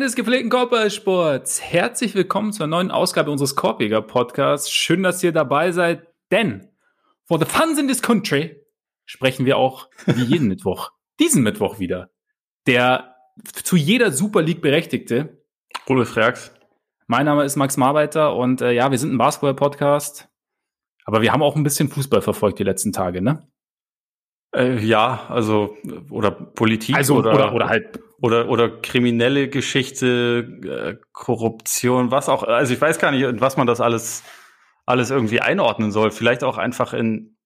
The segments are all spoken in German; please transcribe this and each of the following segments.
Freunde des gepflegten Korbballsports, herzlich willkommen zur neuen Ausgabe unseres Korbjäger Podcasts. Schön, dass ihr dabei seid, denn for the fans in this country sprechen wir auch wie jeden Mittwoch, diesen Mittwoch wieder. Der zu jeder Super League Berechtigte. Rudolf Reax. Mein Name ist Max Marbeiter und äh, ja, wir sind ein Basketball-Podcast, aber wir haben auch ein bisschen Fußball verfolgt die letzten Tage, ne? Äh, ja, also oder Politik also, oder, oder, oder halt oder oder kriminelle Geschichte, äh, Korruption, was auch. Also ich weiß gar nicht, in was man das alles alles irgendwie einordnen soll. Vielleicht auch einfach in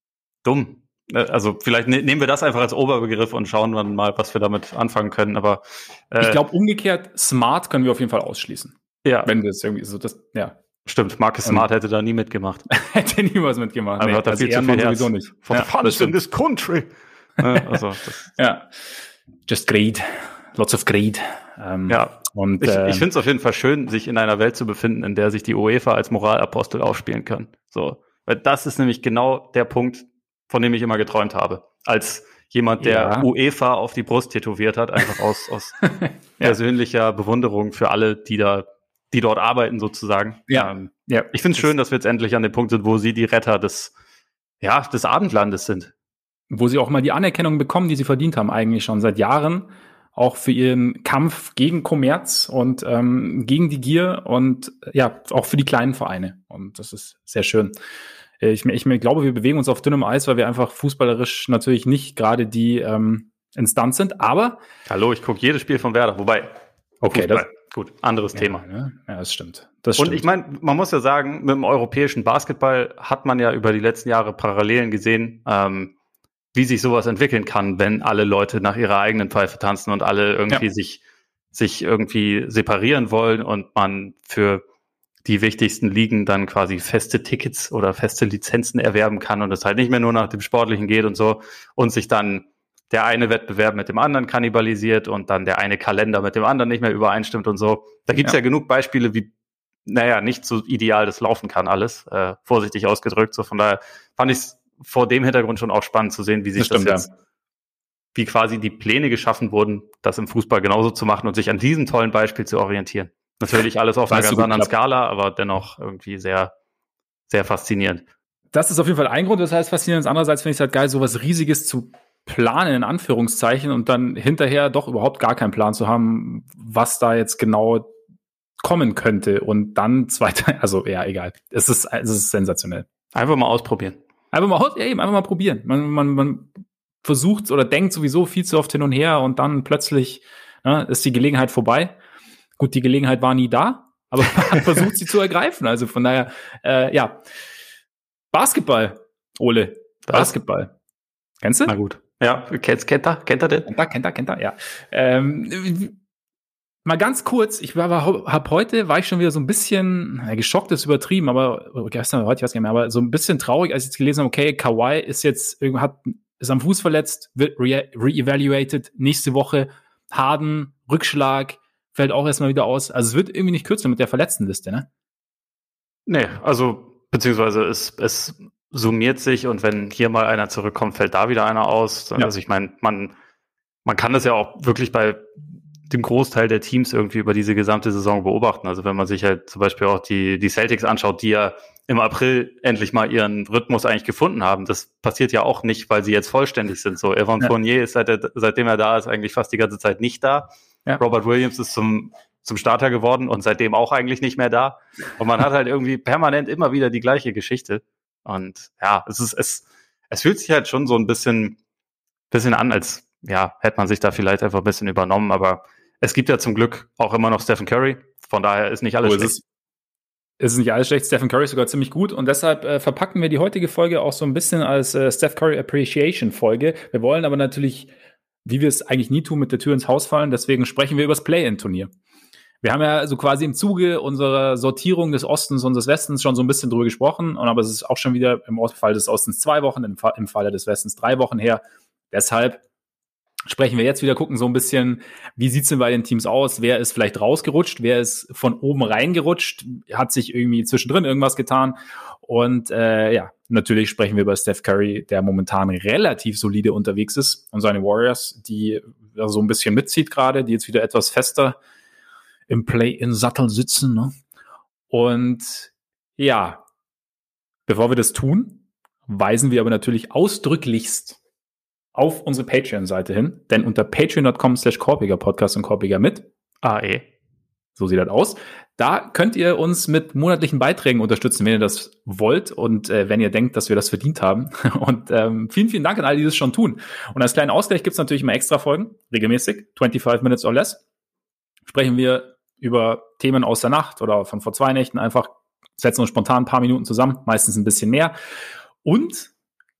dumm. Äh, Also vielleicht ne, nehmen wir das einfach als Oberbegriff und schauen dann mal, was wir damit anfangen können. Aber äh, ich glaube umgekehrt, smart können wir auf jeden Fall ausschließen. Ja, Wenn wir es irgendwie so das, ja, stimmt. Marcus Smart hätte da nie mitgemacht. hätte niemals mitgemacht. Aber hat er viel zu viel Herz. sowieso nicht. For Ja, the fun in this country. Also Ja. Just greed. Lots of greed. Ähm, ja. Und Ich, ähm, ich finde es auf jeden Fall schön, sich in einer Welt zu befinden, in der sich die UEFA als Moralapostel aufspielen kann. So, weil das ist nämlich genau der Punkt, von dem ich immer geträumt habe. Als jemand, der Ja. UEFA auf die Brust tätowiert hat, einfach aus, aus persönlicher Bewunderung für alle, die da, die dort arbeiten sozusagen. Ja. Ähm, ja, ich finde es schön, dass wir jetzt endlich an dem Punkt sind, wo sie die Retter des, ja, des Abendlandes sind. wo sie auch mal die Anerkennung bekommen, die sie verdient haben, eigentlich schon seit Jahren. Auch für ihren Kampf gegen Kommerz und ähm, gegen die Gier und äh, ja, auch für die kleinen Vereine. Und das ist sehr schön. Äh, Ich, ich, ich glaube, wir bewegen uns auf dünnem Eis, weil wir einfach fußballerisch natürlich nicht gerade die ähm, Instanz sind. Aber Hallo, ich gucke jedes Spiel von Werder, wobei, okay, das, gut, anderes Thema. Ja, ne? ja, das stimmt. Das Und stimmt. ich meine, man muss ja sagen, mit dem europäischen Basketball hat man ja über die letzten Jahre Parallelen gesehen, ähm, wie sich sowas entwickeln kann, wenn alle Leute nach ihrer eigenen Pfeife tanzen und alle irgendwie Ja. sich, sich irgendwie separieren wollen und man für die wichtigsten Ligen dann quasi feste Tickets oder feste Lizenzen erwerben kann und es halt nicht mehr nur nach dem Sportlichen geht und so und sich dann der eine Wettbewerb mit dem anderen kannibalisiert und dann der eine Kalender mit dem anderen nicht mehr übereinstimmt und so. Da gibt's ja. Ja. genug Beispiele, wie, naja, nicht so ideal das laufen kann alles, äh, vorsichtig ausgedrückt. So von daher fand ich es vor dem Hintergrund schon auch spannend zu sehen, wie sich Das das, stimmt, jetzt, wie quasi die Pläne geschaffen wurden, das im Fußball genauso zu machen und sich an diesem tollen Beispiel zu orientieren. Natürlich alles auf einer ganz anderen geklappt. Skala, aber dennoch irgendwie sehr, sehr faszinierend. das ist auf jeden Fall ein Grund, das heißt faszinierend. Andererseits finde ich es halt geil, sowas Riesiges zu planen, in Anführungszeichen, und dann hinterher doch überhaupt gar keinen Plan zu haben, was da jetzt genau kommen könnte. Und dann zweiter, also ja, egal. Es ist, es ist sensationell. Einfach mal ausprobieren. Einfach mal, ja, eben, einfach mal probieren. Man, man, man versucht oder denkt sowieso viel zu oft hin und her und dann plötzlich ne, ist die Gelegenheit vorbei. Gut, die Gelegenheit war nie da, aber man versucht, sie zu ergreifen. Also von daher, äh, ja. Basketball, Ole. Was? Basketball. Kennst du? Na gut. Ja, kennt, kennt er? Kennt er den? Kennt er, kennt er, kennt er, ja. Ähm, mal ganz kurz, ich war, war hab heute, war ich schon wieder so ein bisschen, na, geschockt ist übertrieben, aber oder gestern heute, ich weiß gar nicht mehr, aber so ein bisschen traurig, als ich jetzt gelesen habe, okay, Kawhi ist jetzt, hat, ist am Fuß verletzt, wird re- re-evaluated, nächste Woche, Harden, Rückschlag, fällt auch erstmal wieder aus. Also es wird irgendwie nicht kürzer mit der Verletztenliste, ne? Nee, also, beziehungsweise es, es summiert sich und wenn hier mal einer zurückkommt, fällt da wieder einer aus. Ja. Also ich meine, man, man kann das ja auch wirklich bei dem Großteil der Teams irgendwie über diese gesamte Saison beobachten. Also wenn man sich halt zum Beispiel auch die, die Celtics anschaut, die ja im April endlich mal ihren Rhythmus eigentlich gefunden haben. Das passiert ja auch nicht, weil sie jetzt vollständig sind. So, Evan Ja. Fournier ist seit seitdem er da ist eigentlich fast die ganze Zeit nicht da. Ja. Robert Williams ist zum, zum Starter geworden und seitdem auch eigentlich nicht mehr da. Und man hat halt irgendwie permanent immer wieder die gleiche Geschichte. Und ja, es ist, es, es fühlt sich halt schon so ein bisschen, bisschen an, als, ja, hätte man sich da vielleicht einfach ein bisschen übernommen, aber es gibt ja zum Glück auch immer noch Stephen Curry. Von daher ist nicht alles es schlecht. ist, es ist nicht alles schlecht. Stephen Curry ist sogar ziemlich gut und deshalb äh, verpacken wir die heutige Folge auch so ein bisschen als äh, Steph Curry Appreciation Folge. Wir wollen aber natürlich, wie wir es eigentlich nie tun, mit der Tür ins Haus fallen. Deswegen sprechen wir über das Play-In-Turnier. Wir haben ja so quasi im Zuge unserer Sortierung des Ostens und des Westens schon so ein bisschen drüber gesprochen. Und aber es ist auch schon wieder im Fall des Ostens zwei Wochen, im Falle des Westens drei Wochen her. Deshalb sprechen wir jetzt wieder, gucken so ein bisschen, wie sieht's denn bei den Teams aus? Wer ist vielleicht rausgerutscht? Wer ist von oben reingerutscht? Hat sich irgendwie zwischendrin irgendwas getan? Und äh, ja, natürlich sprechen wir über Steph Curry, der momentan relativ solide unterwegs ist und seine Warriors, die so ein bisschen mitzieht gerade, die jetzt wieder etwas fester im Play-in-Sattel sitzen. Ne? Und ja, bevor wir das tun, weisen wir aber natürlich ausdrücklichst auf unsere Patreon-Seite hin, denn unter patreon.com slash Korpiger Podcast und Korpiger mit AE, so sieht das aus, da könnt ihr uns mit monatlichen Beiträgen unterstützen, wenn ihr das wollt und äh, wenn ihr denkt, dass wir das verdient haben. Und ähm, vielen, vielen Dank an alle, die das schon tun. Und als kleinen Ausgleich gibt's natürlich immer extra Folgen, regelmäßig, 25 Minutes or less. Sprechen wir über Themen aus der Nacht oder von vor zwei Nächten einfach, setzen uns spontan ein paar Minuten zusammen, meistens ein bisschen mehr. Und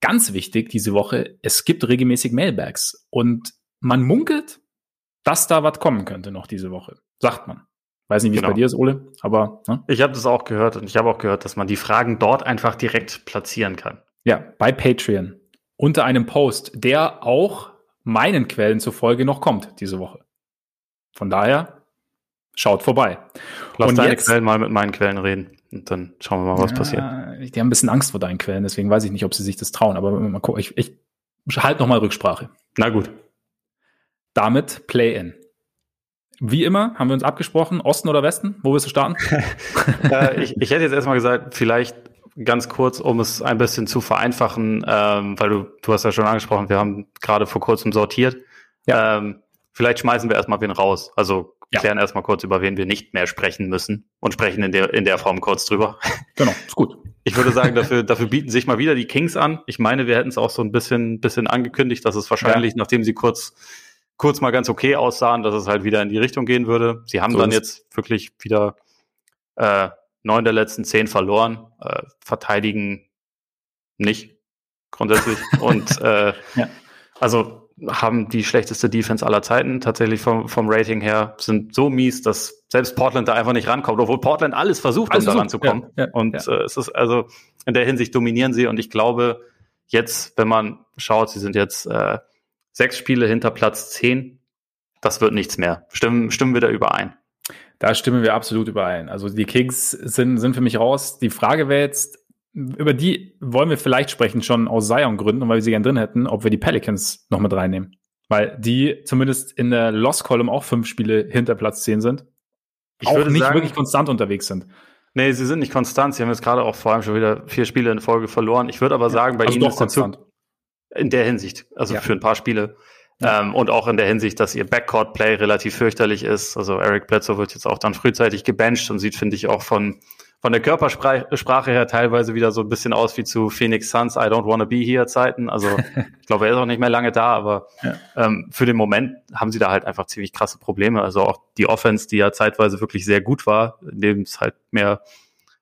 ganz wichtig diese Woche, es gibt regelmäßig Mailbags. Und man munkelt, dass da was kommen könnte noch diese Woche, sagt man. Weiß nicht, wie genau. es bei dir ist, Ole, aber. Ne? Ich habe das auch gehört und ich habe auch gehört, dass man die Fragen dort einfach direkt platzieren kann. Ja, bei Patreon. Unter einem Post, der auch meinen Quellen zufolge noch kommt diese Woche. Von daher, schaut vorbei. Lass und deine jetzt, Quellen mal mit meinen Quellen reden. Und dann schauen wir mal, was ja, passiert. Die haben ein bisschen Angst vor deinen Quellen, deswegen weiß ich nicht, ob sie sich das trauen. Aber mal gucken, ich, ich halte nochmal Rücksprache. Na gut. Damit Play-In. Wie immer, haben wir uns abgesprochen, Osten oder Westen? Wo willst du starten? äh, ich, ich hätte jetzt erstmal gesagt, vielleicht ganz kurz, um es ein bisschen zu vereinfachen, ähm, weil du, du hast ja schon angesprochen, wir haben gerade vor kurzem sortiert. Ja. Ähm, vielleicht schmeißen wir erstmal wen raus. Also. Klären erstmal kurz, über wen wir nicht mehr sprechen müssen und sprechen in der, in der Form kurz drüber. Genau, ist gut. Ich würde sagen, dafür, dafür bieten sich mal wieder die Kings an. Ich meine, wir hätten es auch so ein bisschen, bisschen angekündigt, dass es wahrscheinlich, ja. nachdem sie kurz kurz mal ganz okay aussahen, dass es halt wieder in die Richtung gehen würde. Sie haben so dann jetzt wirklich wieder äh, neun der letzten zehn verloren, äh, verteidigen nicht grundsätzlich und äh, ja. also haben die schlechteste Defense aller Zeiten tatsächlich vom, vom Rating her, sind so mies, dass selbst Portland da einfach nicht rankommt, obwohl Portland alles versucht, alles um da ranzukommen. Ja, ja, und ja. Äh, es ist also in der Hinsicht dominieren sie und ich glaube, jetzt, wenn man schaut, sie sind jetzt äh, sechs Spiele hinter Platz zehn. Das wird nichts mehr. Stimmen, stimmen wir da überein? Da stimmen wir absolut überein. Also die Kings sind, sind für mich raus. Die Frage wäre jetzt, über die wollen wir vielleicht sprechen, schon aus Zion-Gründen und weil wir sie gerne drin hätten, ob wir die Pelicans noch mit reinnehmen. Weil die zumindest in der Loss-Column auch fünf Spiele hinter Platz zehn sind. Ich auch würde nicht sagen, wirklich konstant unterwegs sind. Nee, sie sind nicht konstant. Sie haben jetzt gerade auch vor allem schon wieder vier Spiele in Folge verloren. Ich würde aber sagen, bei also ihnen ist konstant. In der Hinsicht, also ja. für ein paar Spiele. Ja. Ähm, und auch in der Hinsicht, dass ihr Backcourt-Play relativ fürchterlich ist. Also Eric Bledsoe wird jetzt auch dann frühzeitig gebencht und sieht, finde ich, auch von, von der Körpersprache her teilweise wieder so ein bisschen aus wie zu Phoenix Suns I don't wanna be here Zeiten. Also ich glaube, er ist auch nicht mehr lange da, aber ja. ähm, für den Moment haben sie da halt einfach ziemlich krasse Probleme. Also auch die Offense, die ja zeitweise wirklich sehr gut war, indem es halt mehr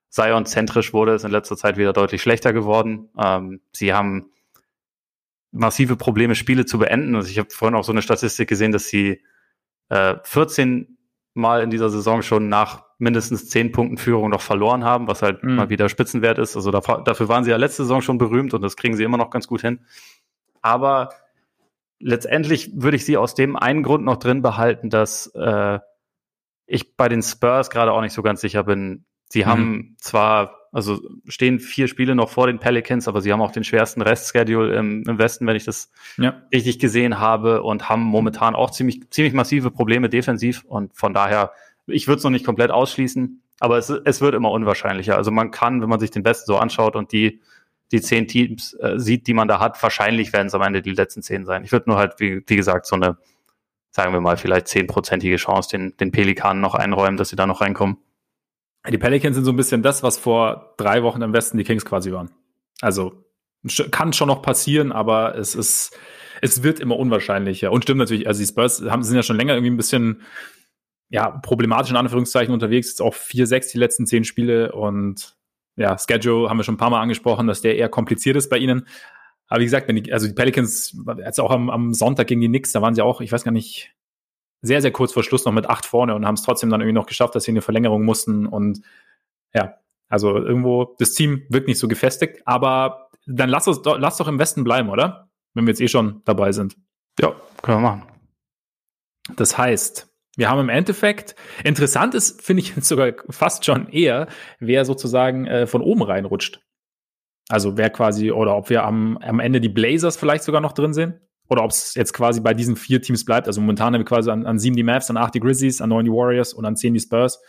Zion-zentrisch wurde, ist in letzter Zeit wieder deutlich schlechter geworden. Ähm, sie haben massive Probleme, Spiele zu beenden. Also ich habe vorhin auch so eine Statistik gesehen, dass sie äh, 14 Mal in dieser Saison schon nach mindestens 10 Punkten Führung noch verloren haben, was halt mhm. mal wieder Spitzenwert ist. Also dafür, dafür waren sie ja letzte Saison schon berühmt und das kriegen sie immer noch ganz gut hin. Aber letztendlich würde ich sie aus dem einen Grund noch drin behalten, dass äh, ich bei den Spurs gerade auch nicht so ganz sicher bin. Sie mhm. haben zwar also stehen vier Spiele noch vor den Pelicans, aber sie haben auch den schwersten Restschedule im, im Westen, wenn ich das ja. richtig gesehen habe, und haben momentan auch ziemlich, ziemlich massive Probleme defensiv. Und von daher, ich würde es noch nicht komplett ausschließen, aber es, es wird immer unwahrscheinlicher. Also man kann, wenn man sich den Westen so anschaut und die, die zehn Teams äh, sieht, die man da hat, wahrscheinlich werden es am Ende die letzten zehn sein. Ich würde nur halt, wie, wie gesagt, so eine, sagen wir mal, vielleicht zehnprozentige Chance den, den Pelikanen noch einräumen, dass sie da noch reinkommen. Die Pelicans sind so ein bisschen das, was vor drei Wochen im Westen die Kings quasi waren. Also kann schon noch passieren, aber es ist, es wird immer unwahrscheinlicher. Und stimmt natürlich, also die Spurs haben, sind ja schon länger irgendwie ein bisschen, ja, problematisch in Anführungszeichen unterwegs. Jetzt auch 4-6 die letzten zehn Spiele und ja, Schedule haben wir schon ein paar Mal angesprochen, dass der eher kompliziert ist bei ihnen. Aber wie gesagt, wenn die, also die Pelicans, jetzt auch am, am Sonntag gegen die Knicks, da waren sie auch, ich weiß gar nicht, sehr, sehr kurz vor Schluss noch mit acht vorne und haben es trotzdem dann irgendwie noch geschafft, dass sie eine Verlängerung mussten. Und ja, also irgendwo, das Team wirkt nicht so gefestigt, aber dann lass uns lass doch im Westen bleiben, oder? Wenn wir jetzt eh schon dabei sind. Ja, können wir machen. Das heißt, wir haben im Endeffekt, interessant ist, finde ich jetzt sogar fast schon eher, wer sozusagen äh, von oben reinrutscht. Also wer quasi, oder ob wir am, am Ende die Blazers vielleicht sogar noch drin sehen oder ob es jetzt quasi bei diesen vier Teams bleibt. Also momentan haben wir quasi an, an sieben die Mavs, an acht die Grizzlies, an neun die Warriors und an zehn die Spurs.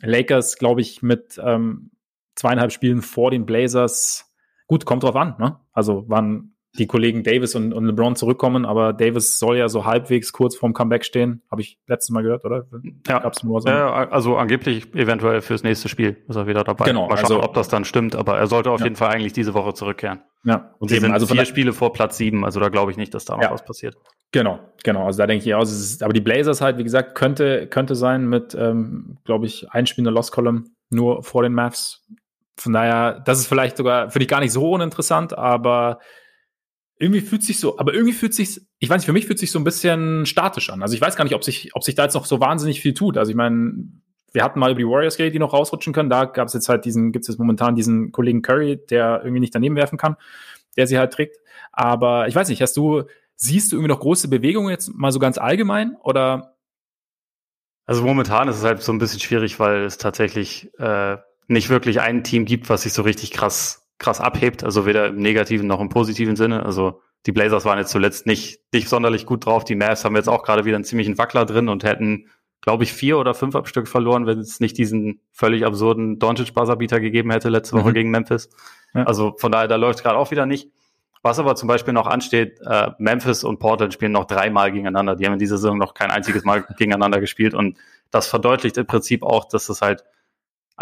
Lakers, glaube ich, mit ähm, zweieinhalb Spielen vor den Blazers. Gut, kommt drauf an, ne? Also wann die Kollegen Davis und, und LeBron zurückkommen, aber Davis soll ja so halbwegs kurz vorm Comeback stehen. Habe ich letztes Mal gehört, oder? Ja, Gab's nur so ja also angeblich eventuell fürs nächste Spiel ist er wieder dabei. Genau. Mal schauen, also, ob das dann stimmt, aber er sollte auf ja. jeden Fall eigentlich diese Woche zurückkehren. Ja. Und sie sind also vier Spiele vor Platz sieben, also da glaube ich nicht, dass da noch ja. was passiert. Genau, genau. Also da denke ich auch, ist, aber die Blazers halt, wie gesagt, könnte, könnte sein mit, ähm, glaube ich, einspielender Lost Column nur vor den Mavs. Von daher, das ist vielleicht sogar für dich gar nicht so uninteressant, aber irgendwie fühlt sich so, aber irgendwie fühlt sich, ich weiß nicht, für mich fühlt sich so ein bisschen statisch an. Also ich weiß gar nicht, ob sich, ob sich da jetzt noch so wahnsinnig viel tut. Also ich meine, wir hatten mal über die Warriors geredet, die noch rausrutschen können. Da gab es jetzt halt diesen, gibt es jetzt momentan diesen Kollegen Curry, der irgendwie nicht daneben werfen kann, der sie halt trägt. Aber ich weiß nicht, hast du, siehst du irgendwie noch große Bewegungen jetzt mal so ganz allgemein oder? Also momentan ist es halt so ein bisschen schwierig, weil es tatsächlich äh, nicht wirklich ein Team gibt, was sich so richtig krass krass abhebt, also weder im negativen noch im positiven Sinne. Also die Blazers waren jetzt zuletzt nicht, nicht sonderlich gut drauf. Die Mavs haben jetzt auch gerade wieder einen ziemlichen Wackler drin und hätten, glaube ich, vier oder fünf Abstück verloren, wenn es nicht diesen völlig absurden Doncic-Buzzerbeater gegeben hätte letzte Woche mhm. gegen Memphis. Ja. Also von daher, da läuft gerade auch wieder nicht. Was aber zum Beispiel noch ansteht, äh, Memphis und Portland spielen noch dreimal gegeneinander. Die haben in dieser Saison noch kein einziges Mal gegeneinander gespielt und das verdeutlicht im Prinzip auch, dass es halt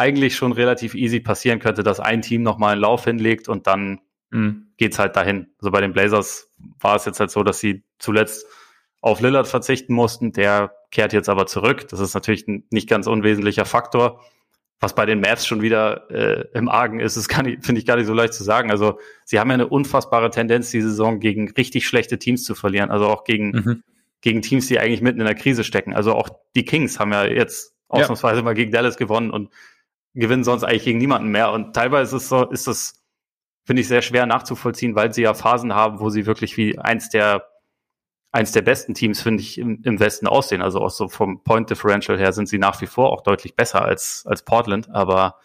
eigentlich schon relativ easy passieren könnte, dass ein Team nochmal einen Lauf hinlegt und dann mhm. geht's halt dahin. Also bei den Blazers war es jetzt halt so, dass sie zuletzt auf Lillard verzichten mussten. Der kehrt jetzt aber zurück. Das ist natürlich ein nicht ganz unwesentlicher Faktor. Was bei den Mavs schon wieder äh, im Argen ist, das finde ich gar nicht so leicht zu sagen. Also sie haben ja eine unfassbare Tendenz, die Saison gegen richtig schlechte Teams zu verlieren. Also auch gegen, mhm. gegen Teams, die eigentlich mitten in der Krise stecken. Also auch die Kings haben ja jetzt ausnahmsweise ja. mal gegen Dallas gewonnen und gewinnen sonst eigentlich gegen niemanden mehr. Und teilweise ist, so, ist das, finde ich, sehr schwer nachzuvollziehen, weil sie ja Phasen haben, wo sie wirklich wie eins der eins der besten Teams, finde ich, im, im Westen aussehen. Also auch so vom Point Differential her sind sie nach wie vor auch deutlich besser als, als Portland, aber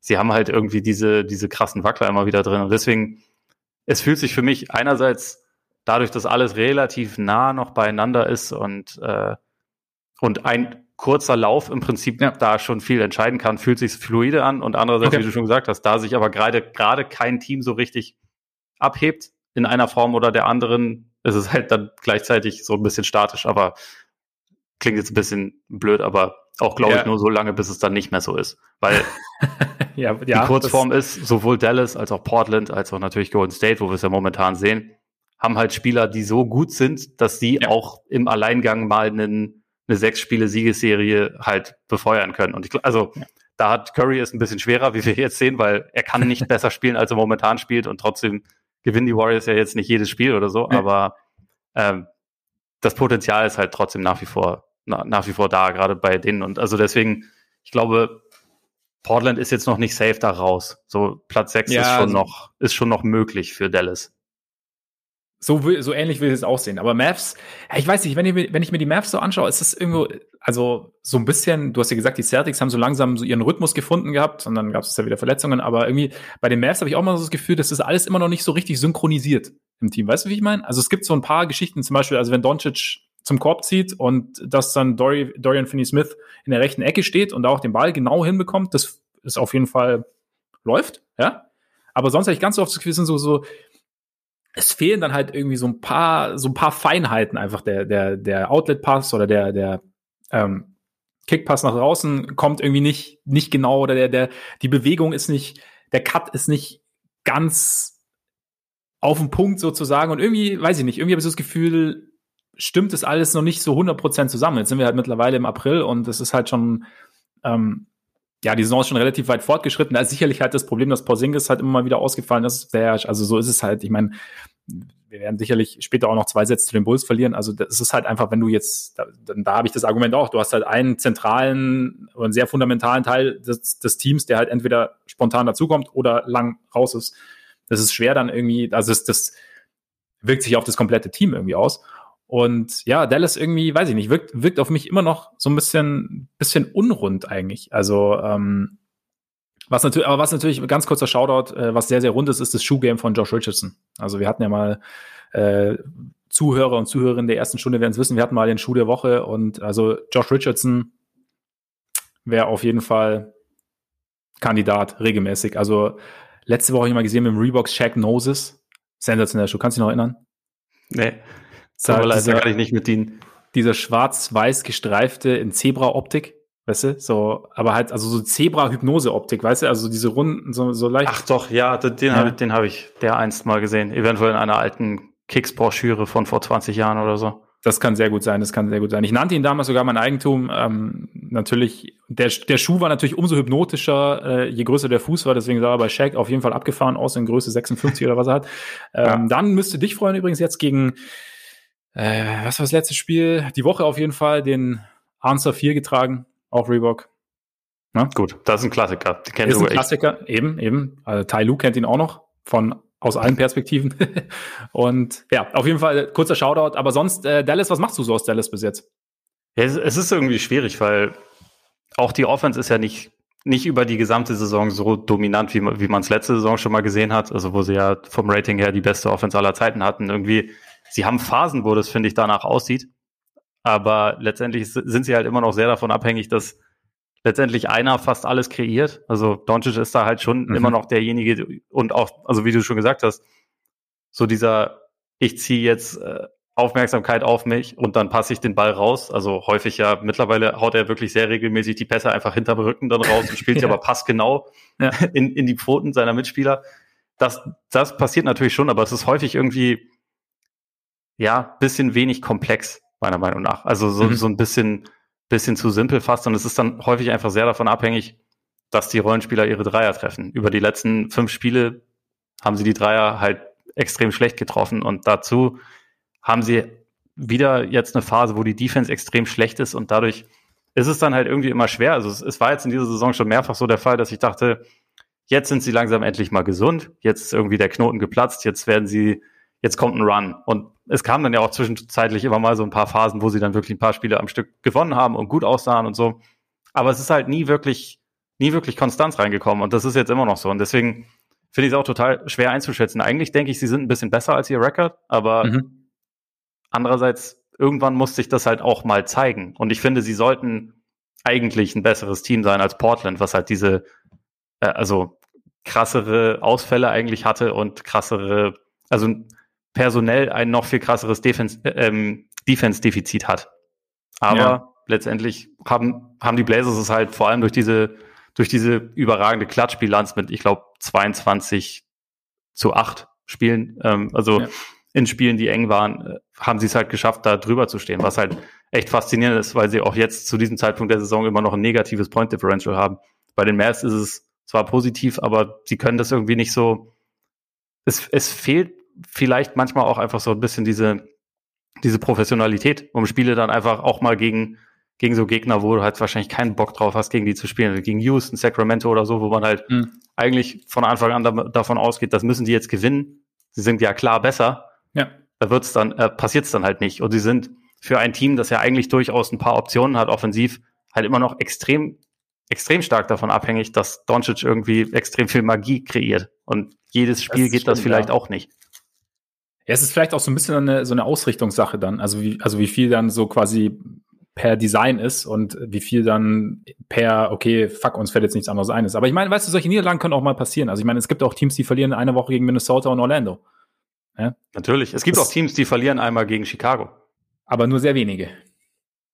sie haben halt irgendwie diese, diese krassen Wackler immer wieder drin. Und deswegen, es fühlt sich für mich einerseits dadurch, dass alles relativ nah noch beieinander ist und, äh, und ein kurzer Lauf im Prinzip ja. da schon viel entscheiden kann, fühlt sich fluide an und andererseits, okay. wie du schon gesagt hast, da sich aber gerade gerade kein Team so richtig abhebt in einer Form oder der anderen, ist es halt dann gleichzeitig so ein bisschen statisch, aber klingt jetzt ein bisschen blöd, aber auch glaube ja. ich nur so lange, bis es dann nicht mehr so ist, weil ja, die Kurzform ist sowohl Dallas als auch Portland als auch natürlich Golden State, wo wir es ja momentan sehen, haben halt Spieler, die so gut sind, dass sie auch im Alleingang mal einen eine sechs Spiele Siegesserie halt befeuern können. Und ich, also ja. da hat Curry es ein bisschen schwerer, wie wir jetzt sehen, weil er kann nicht besser spielen, als er momentan spielt und trotzdem gewinnen die Warriors ja jetzt nicht jedes Spiel oder so, ja. aber ähm, das Potenzial ist halt trotzdem nach wie vor na, nach wie vor da, gerade bei denen. Und also deswegen, ich glaube, Portland ist jetzt noch nicht safe da raus. So Platz sechs ja, ist schon also, noch ist schon noch möglich für Dallas. So, so ähnlich will es aussehen. Aber Mavs, ich weiß nicht, wenn ich, wenn ich mir die Mavs so anschaue, ist das irgendwo, also so ein bisschen, du hast ja gesagt, die Celtics haben so langsam so ihren Rhythmus gefunden gehabt und dann gab es ja wieder Verletzungen, aber irgendwie bei den Mavs habe ich auch mal so das Gefühl, dass das alles immer noch nicht so richtig synchronisiert im Team. Weißt du, wie ich meine? Also es gibt so ein paar Geschichten, zum Beispiel, also wenn Doncic zum Korb zieht und dass dann Dori, Dorian Finney-Smith in der rechten Ecke steht und da auch den Ball genau hinbekommt, das ist auf jeden Fall läuft, ja. Aber sonst habe ich ganz oft das Gefühl, sind so, so, es fehlen dann halt irgendwie so ein paar, so ein paar Feinheiten einfach. Der, der, der Outlet-Pass oder der, der ähm, Kickpass nach draußen kommt irgendwie nicht, nicht genau oder der, der, die Bewegung ist nicht, der Cut ist nicht ganz auf den Punkt sozusagen. Und irgendwie, weiß ich nicht, irgendwie habe ich so das Gefühl, stimmt das alles noch nicht so 100% zusammen. Jetzt sind wir halt mittlerweile im April und es ist halt schon, ähm, ja, die Saison ist schon relativ weit fortgeschritten. Da ist sicherlich halt das Problem, dass Porzingis halt immer mal wieder ausgefallen ist. Also so ist es halt. Ich meine, wir werden sicherlich später auch noch zwei Sätze zu den Bulls verlieren. Also das ist halt einfach, wenn du jetzt, da, da habe ich das Argument auch, du hast halt einen zentralen oder einen sehr fundamentalen Teil des, des Teams, der halt entweder spontan dazukommt oder lang raus ist. Das ist schwer dann irgendwie, also das, das wirkt sich auf das komplette Team irgendwie aus. Und ja, Dallas irgendwie, weiß ich nicht, wirkt, wirkt auf mich immer noch so ein bisschen, bisschen unrund eigentlich. Also, ähm, was natürlich, aber was natürlich, ganz kurzer Shoutout, äh, was sehr, sehr rund ist, ist das Shoe-Game von Josh Richardson. Also wir hatten ja mal äh, Zuhörer und Zuhörerinnen der ersten Stunde werden es wissen, wir hatten mal den Schuh der Woche und also Josh Richardson wäre auf jeden Fall Kandidat regelmäßig. Also letzte Woche habe ich mal gesehen mit dem Reebok Shaq Noses. Sensationell Schuh. Kannst du dich noch erinnern? Nee. Tut mir leid, da kann ich nicht mit dienen. Dieser schwarz-weiß gestreifte in Zebra-Optik. Weißt du, so, aber halt, also so Zebra-Hypnose-Optik, weißt du, also diese runden, so, so leicht. Ach doch, ja, den ja. habe ich, hab ich der einst mal gesehen. Eventuell in einer alten Kicks-Broschüre von vor 20 Jahren oder so. Das kann sehr gut sein, das kann sehr gut sein. Ich nannte ihn damals sogar mein Eigentum. Ähm, natürlich, der, der Schuh war natürlich umso hypnotischer, äh, je größer der Fuß war. Deswegen sah er bei Shaq auf jeden Fall abgefahren aus in Größe 56 oder was er hat. Ähm, ja. Dann müsste dich freuen übrigens jetzt gegen, äh, was war das letzte Spiel? Die Woche auf jeden Fall den Answer 4 getragen auf Reebok. Na? Gut, das ist ein Klassiker. Die kennt ist ein Klassiker, echt. eben, eben. Also, Tai Lu kennt ihn auch noch von aus allen Perspektiven. und ja, auf jeden Fall kurzer Shoutout. Aber sonst, äh, Dallas, was machst du so aus Dallas bis jetzt? Es, es ist irgendwie schwierig, weil auch die Offense ist ja nicht, nicht über die gesamte Saison so dominant, wie, wie man es letzte Saison schon mal gesehen hat. Also wo sie ja vom Rating her die beste Offense aller Zeiten hatten. Irgendwie, sie haben Phasen, wo das, finde ich, danach aussieht. Aber letztendlich sind sie halt immer noch sehr davon abhängig, dass letztendlich einer fast alles kreiert. Also Doncic ist da halt schon mhm. immer noch derjenige und auch, also wie du schon gesagt hast, so dieser, ich ziehe jetzt äh, Aufmerksamkeit auf mich und dann passe ich den Ball raus. Also häufig ja, mittlerweile haut er wirklich sehr regelmäßig die Pässe einfach hinterm Rücken dann raus und spielt ja. aber passgenau ja. in, in die Pfoten seiner Mitspieler. Das, das passiert natürlich schon, aber es ist häufig irgendwie, ja, bisschen wenig komplex meiner Meinung nach. Also so, mhm. so ein bisschen, bisschen zu simpel fast. Und es ist dann häufig einfach sehr davon abhängig, dass die Rollenspieler ihre Dreier treffen. Über die letzten fünf Spiele haben sie die Dreier halt extrem schlecht getroffen. Und dazu haben sie wieder jetzt eine Phase, wo die Defense extrem schlecht ist und dadurch ist es dann halt irgendwie immer schwer. Also es, es war jetzt in dieser Saison schon mehrfach so der Fall, dass ich dachte, jetzt sind sie langsam endlich mal gesund, jetzt ist irgendwie der Knoten geplatzt, jetzt werden sie jetzt kommt ein Run. Und es kam dann ja auch zwischenzeitlich immer mal so ein paar Phasen, wo sie dann wirklich ein paar Spiele am Stück gewonnen haben und gut aussahen und so. Aber es ist halt nie wirklich, nie wirklich Konstanz reingekommen. Und das ist jetzt immer noch so. Und deswegen finde ich es auch total schwer einzuschätzen. Eigentlich denke ich, sie sind ein bisschen besser als ihr Record, aber mhm. andererseits, irgendwann muss sich das halt auch mal zeigen. Und ich finde, sie sollten eigentlich ein besseres Team sein als Portland, was halt diese, äh, also krassere Ausfälle eigentlich hatte und krassere, also personell ein noch viel krasseres Defense, äh, ähm, Defense-Defizit hat. Aber ja. letztendlich haben, haben die Blazers es halt vor allem durch diese, durch diese überragende Klatschbilanz mit, ich glaube, 22 zu 8 Spielen, ähm, also ja. in Spielen, die eng waren, äh, haben sie es halt geschafft, da drüber zu stehen, was halt echt faszinierend ist, weil sie auch jetzt zu diesem Zeitpunkt der Saison immer noch ein negatives Point Differential haben. Bei den Mavs ist es zwar positiv, aber sie können das irgendwie nicht so, es, es fehlt vielleicht manchmal auch einfach so ein bisschen diese, diese Professionalität, um Spiele dann einfach auch mal gegen, gegen so Gegner, wo du halt wahrscheinlich keinen Bock drauf hast, gegen die zu spielen, gegen Houston, Sacramento oder so, wo man halt mhm. eigentlich von Anfang an da, davon ausgeht, das müssen die jetzt gewinnen. Sie sind ja klar besser. Ja. Da wird's dann, äh, passiert's dann halt nicht. Und sie sind für ein Team, das ja eigentlich durchaus ein paar Optionen hat, offensiv, halt immer noch extrem, extrem stark davon abhängig, dass Doncic irgendwie extrem viel Magie kreiert. Und jedes Spiel das geht stimmt, das vielleicht ja. auch nicht. Ja, es ist vielleicht auch so ein bisschen eine, so eine Ausrichtungssache dann. Also wie, also wie viel dann so quasi per Design ist und wie viel dann per, okay, fuck, uns fällt jetzt nichts anderes ein ist. Aber ich meine, weißt du, solche Niederlagen können auch mal passieren. Also ich meine, es gibt auch Teams, die verlieren eine Woche gegen Minnesota und Orlando. Ja? Natürlich. Es gibt das, auch Teams, die verlieren einmal gegen Chicago. Aber nur sehr wenige.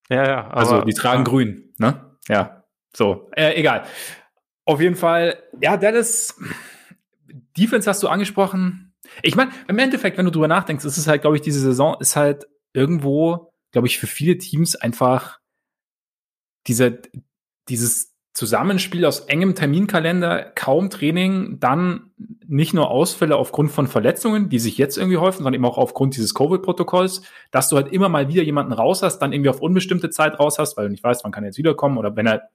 Ja, ja. also die tragen ja. grün, ne? Ja. So, äh, egal. Auf jeden Fall, ja, Dallas, Defense hast du angesprochen ich meine, im Endeffekt, wenn du drüber nachdenkst, ist es halt, glaube ich, diese Saison ist halt irgendwo, glaube ich, für viele Teams einfach diese, dieses Zusammenspiel aus engem Terminkalender, kaum Training, dann nicht nur Ausfälle aufgrund von Verletzungen, die sich jetzt irgendwie häufen, sondern eben auch aufgrund dieses Covid-Protokolls, dass du halt immer mal wieder jemanden raus hast, dann irgendwie auf unbestimmte Zeit raus hast, weil du nicht weißt, wann kann er jetzt wiederkommen oder wenn er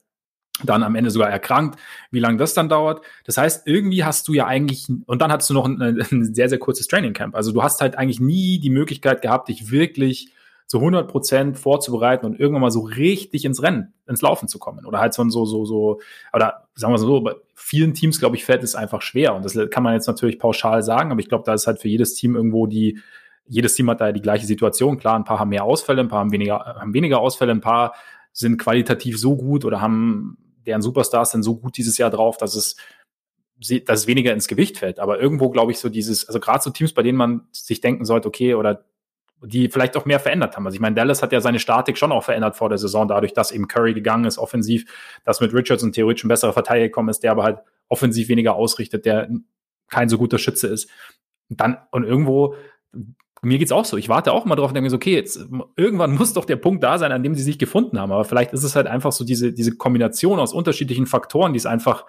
dann am Ende sogar erkrankt, wie lange das dann dauert. Das heißt, irgendwie hast du ja eigentlich, und dann hattest du noch ein, ein sehr, sehr kurzes Training Camp. Also du hast halt eigentlich nie die Möglichkeit gehabt, dich wirklich zu 100 Prozent vorzubereiten und irgendwann mal so richtig ins Rennen, ins Laufen zu kommen. Oder halt so, so, so, so oder sagen wir so, bei vielen Teams, glaube ich, fällt es einfach schwer. Und das kann man jetzt natürlich pauschal sagen, aber ich glaube, da ist halt für jedes Team irgendwo die, jedes Team hat da die gleiche Situation. Klar, ein paar haben mehr Ausfälle, ein paar haben weniger, haben weniger Ausfälle, ein paar sind qualitativ so gut oder haben deren Superstars sind so gut dieses Jahr drauf, dass es, dass es weniger ins Gewicht fällt. Aber irgendwo glaube ich so dieses, also gerade so Teams, bei denen man sich denken sollte, okay, oder die vielleicht auch mehr verändert haben. Also ich meine, Dallas hat ja seine Statik schon auch verändert vor der Saison, dadurch, dass eben Curry gegangen ist, offensiv, dass mit Richardson theoretisch ein besserer Verteidiger gekommen ist, der aber halt offensiv weniger ausrichtet, der kein so guter Schütze ist. Und dann, und irgendwo, mir geht's auch so. Ich warte auch immer drauf und denke mir so, okay, jetzt irgendwann muss doch der Punkt da sein, an dem sie sich gefunden haben. Aber vielleicht ist es halt einfach so diese, diese Kombination aus unterschiedlichen Faktoren, die es einfach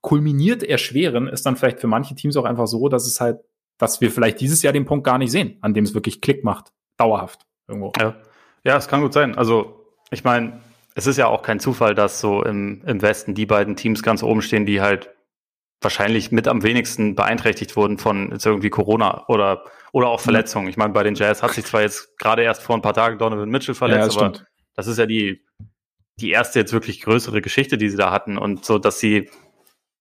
kulminiert erschweren, ist dann vielleicht für manche Teams auch einfach so, dass es halt dass wir vielleicht dieses Jahr den Punkt gar nicht sehen, an dem es wirklich Klick macht, dauerhaft irgendwo. Ja, ja es kann gut sein. Also ich meine, es ist ja auch kein Zufall, dass so im, im Westen die beiden Teams ganz oben stehen, die halt wahrscheinlich mit am wenigsten beeinträchtigt wurden von jetzt irgendwie Corona oder, oder auch Verletzungen. Ich meine, bei den Jazz hat sich zwar jetzt gerade erst vor ein paar Tagen Donovan Mitchell verletzt, ja, aber stimmt. das ist ja die, die erste jetzt wirklich größere Geschichte, die sie da hatten und so, dass sie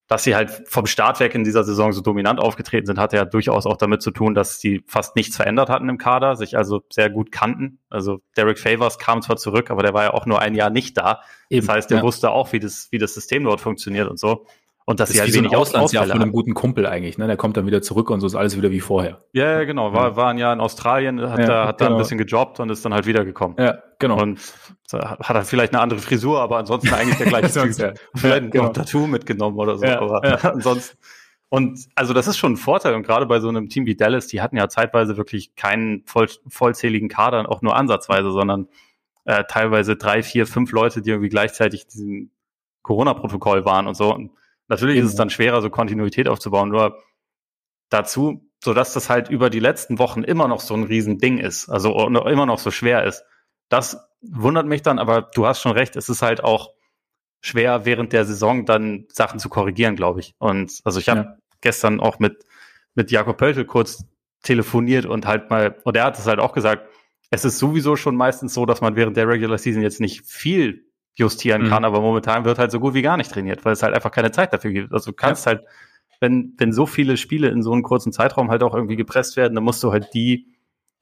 dass sie halt vom Start weg in dieser Saison so dominant aufgetreten sind, hatte ja durchaus auch damit zu tun, dass sie fast nichts verändert hatten im Kader, sich also sehr gut kannten. Also Derek Favors kam zwar zurück, aber der war ja auch nur ein Jahr nicht da. Eben, das heißt, der ja. wusste auch, wie das, wie das System dort funktioniert und so. Und dass das sie halt wenig so Auslandsjahr von einem guten Kumpel eigentlich, ne? Der kommt dann wieder zurück und so ist alles wieder wie vorher. Ja, ja genau. War, war ein Jahr in Australien, hat, ja, da, hat genau. da ein bisschen gejobbt und ist dann halt wiedergekommen. Ja, genau. Und hat er vielleicht eine andere Frisur, aber ansonsten eigentlich der gleiche Typ. ja. Vielleicht ja, genau. noch Tattoo mitgenommen oder so. Ja, aber ja. ansonsten. Und also das ist schon ein Vorteil. Und gerade bei so einem Team wie Dallas, die hatten ja zeitweise wirklich keinen voll, vollzähligen Kader, auch nur ansatzweise, sondern äh, teilweise drei, vier, fünf Leute, die irgendwie gleichzeitig diesem Corona-Protokoll waren und so. Und Natürlich genau. ist es dann schwerer, so Kontinuität aufzubauen, nur dazu, so dass das halt über die letzten Wochen immer noch so ein Riesending ist, also immer noch so schwer ist. Das wundert mich dann, aber du hast schon recht, es ist halt auch schwer, während der Saison dann Sachen zu korrigieren, glaube ich. Und also ich habe ja. gestern auch mit, mit Jakob Pöltl kurz telefoniert und halt mal, und er hat es halt auch gesagt, es ist sowieso schon meistens so, dass man während der Regular Season jetzt nicht viel justieren mhm. kann, aber momentan wird halt so gut wie gar nicht trainiert, weil es halt einfach keine Zeit dafür gibt. Also du kannst ja. halt, wenn, wenn so viele Spiele in so einem kurzen Zeitraum halt auch irgendwie gepresst werden, dann musst du halt die,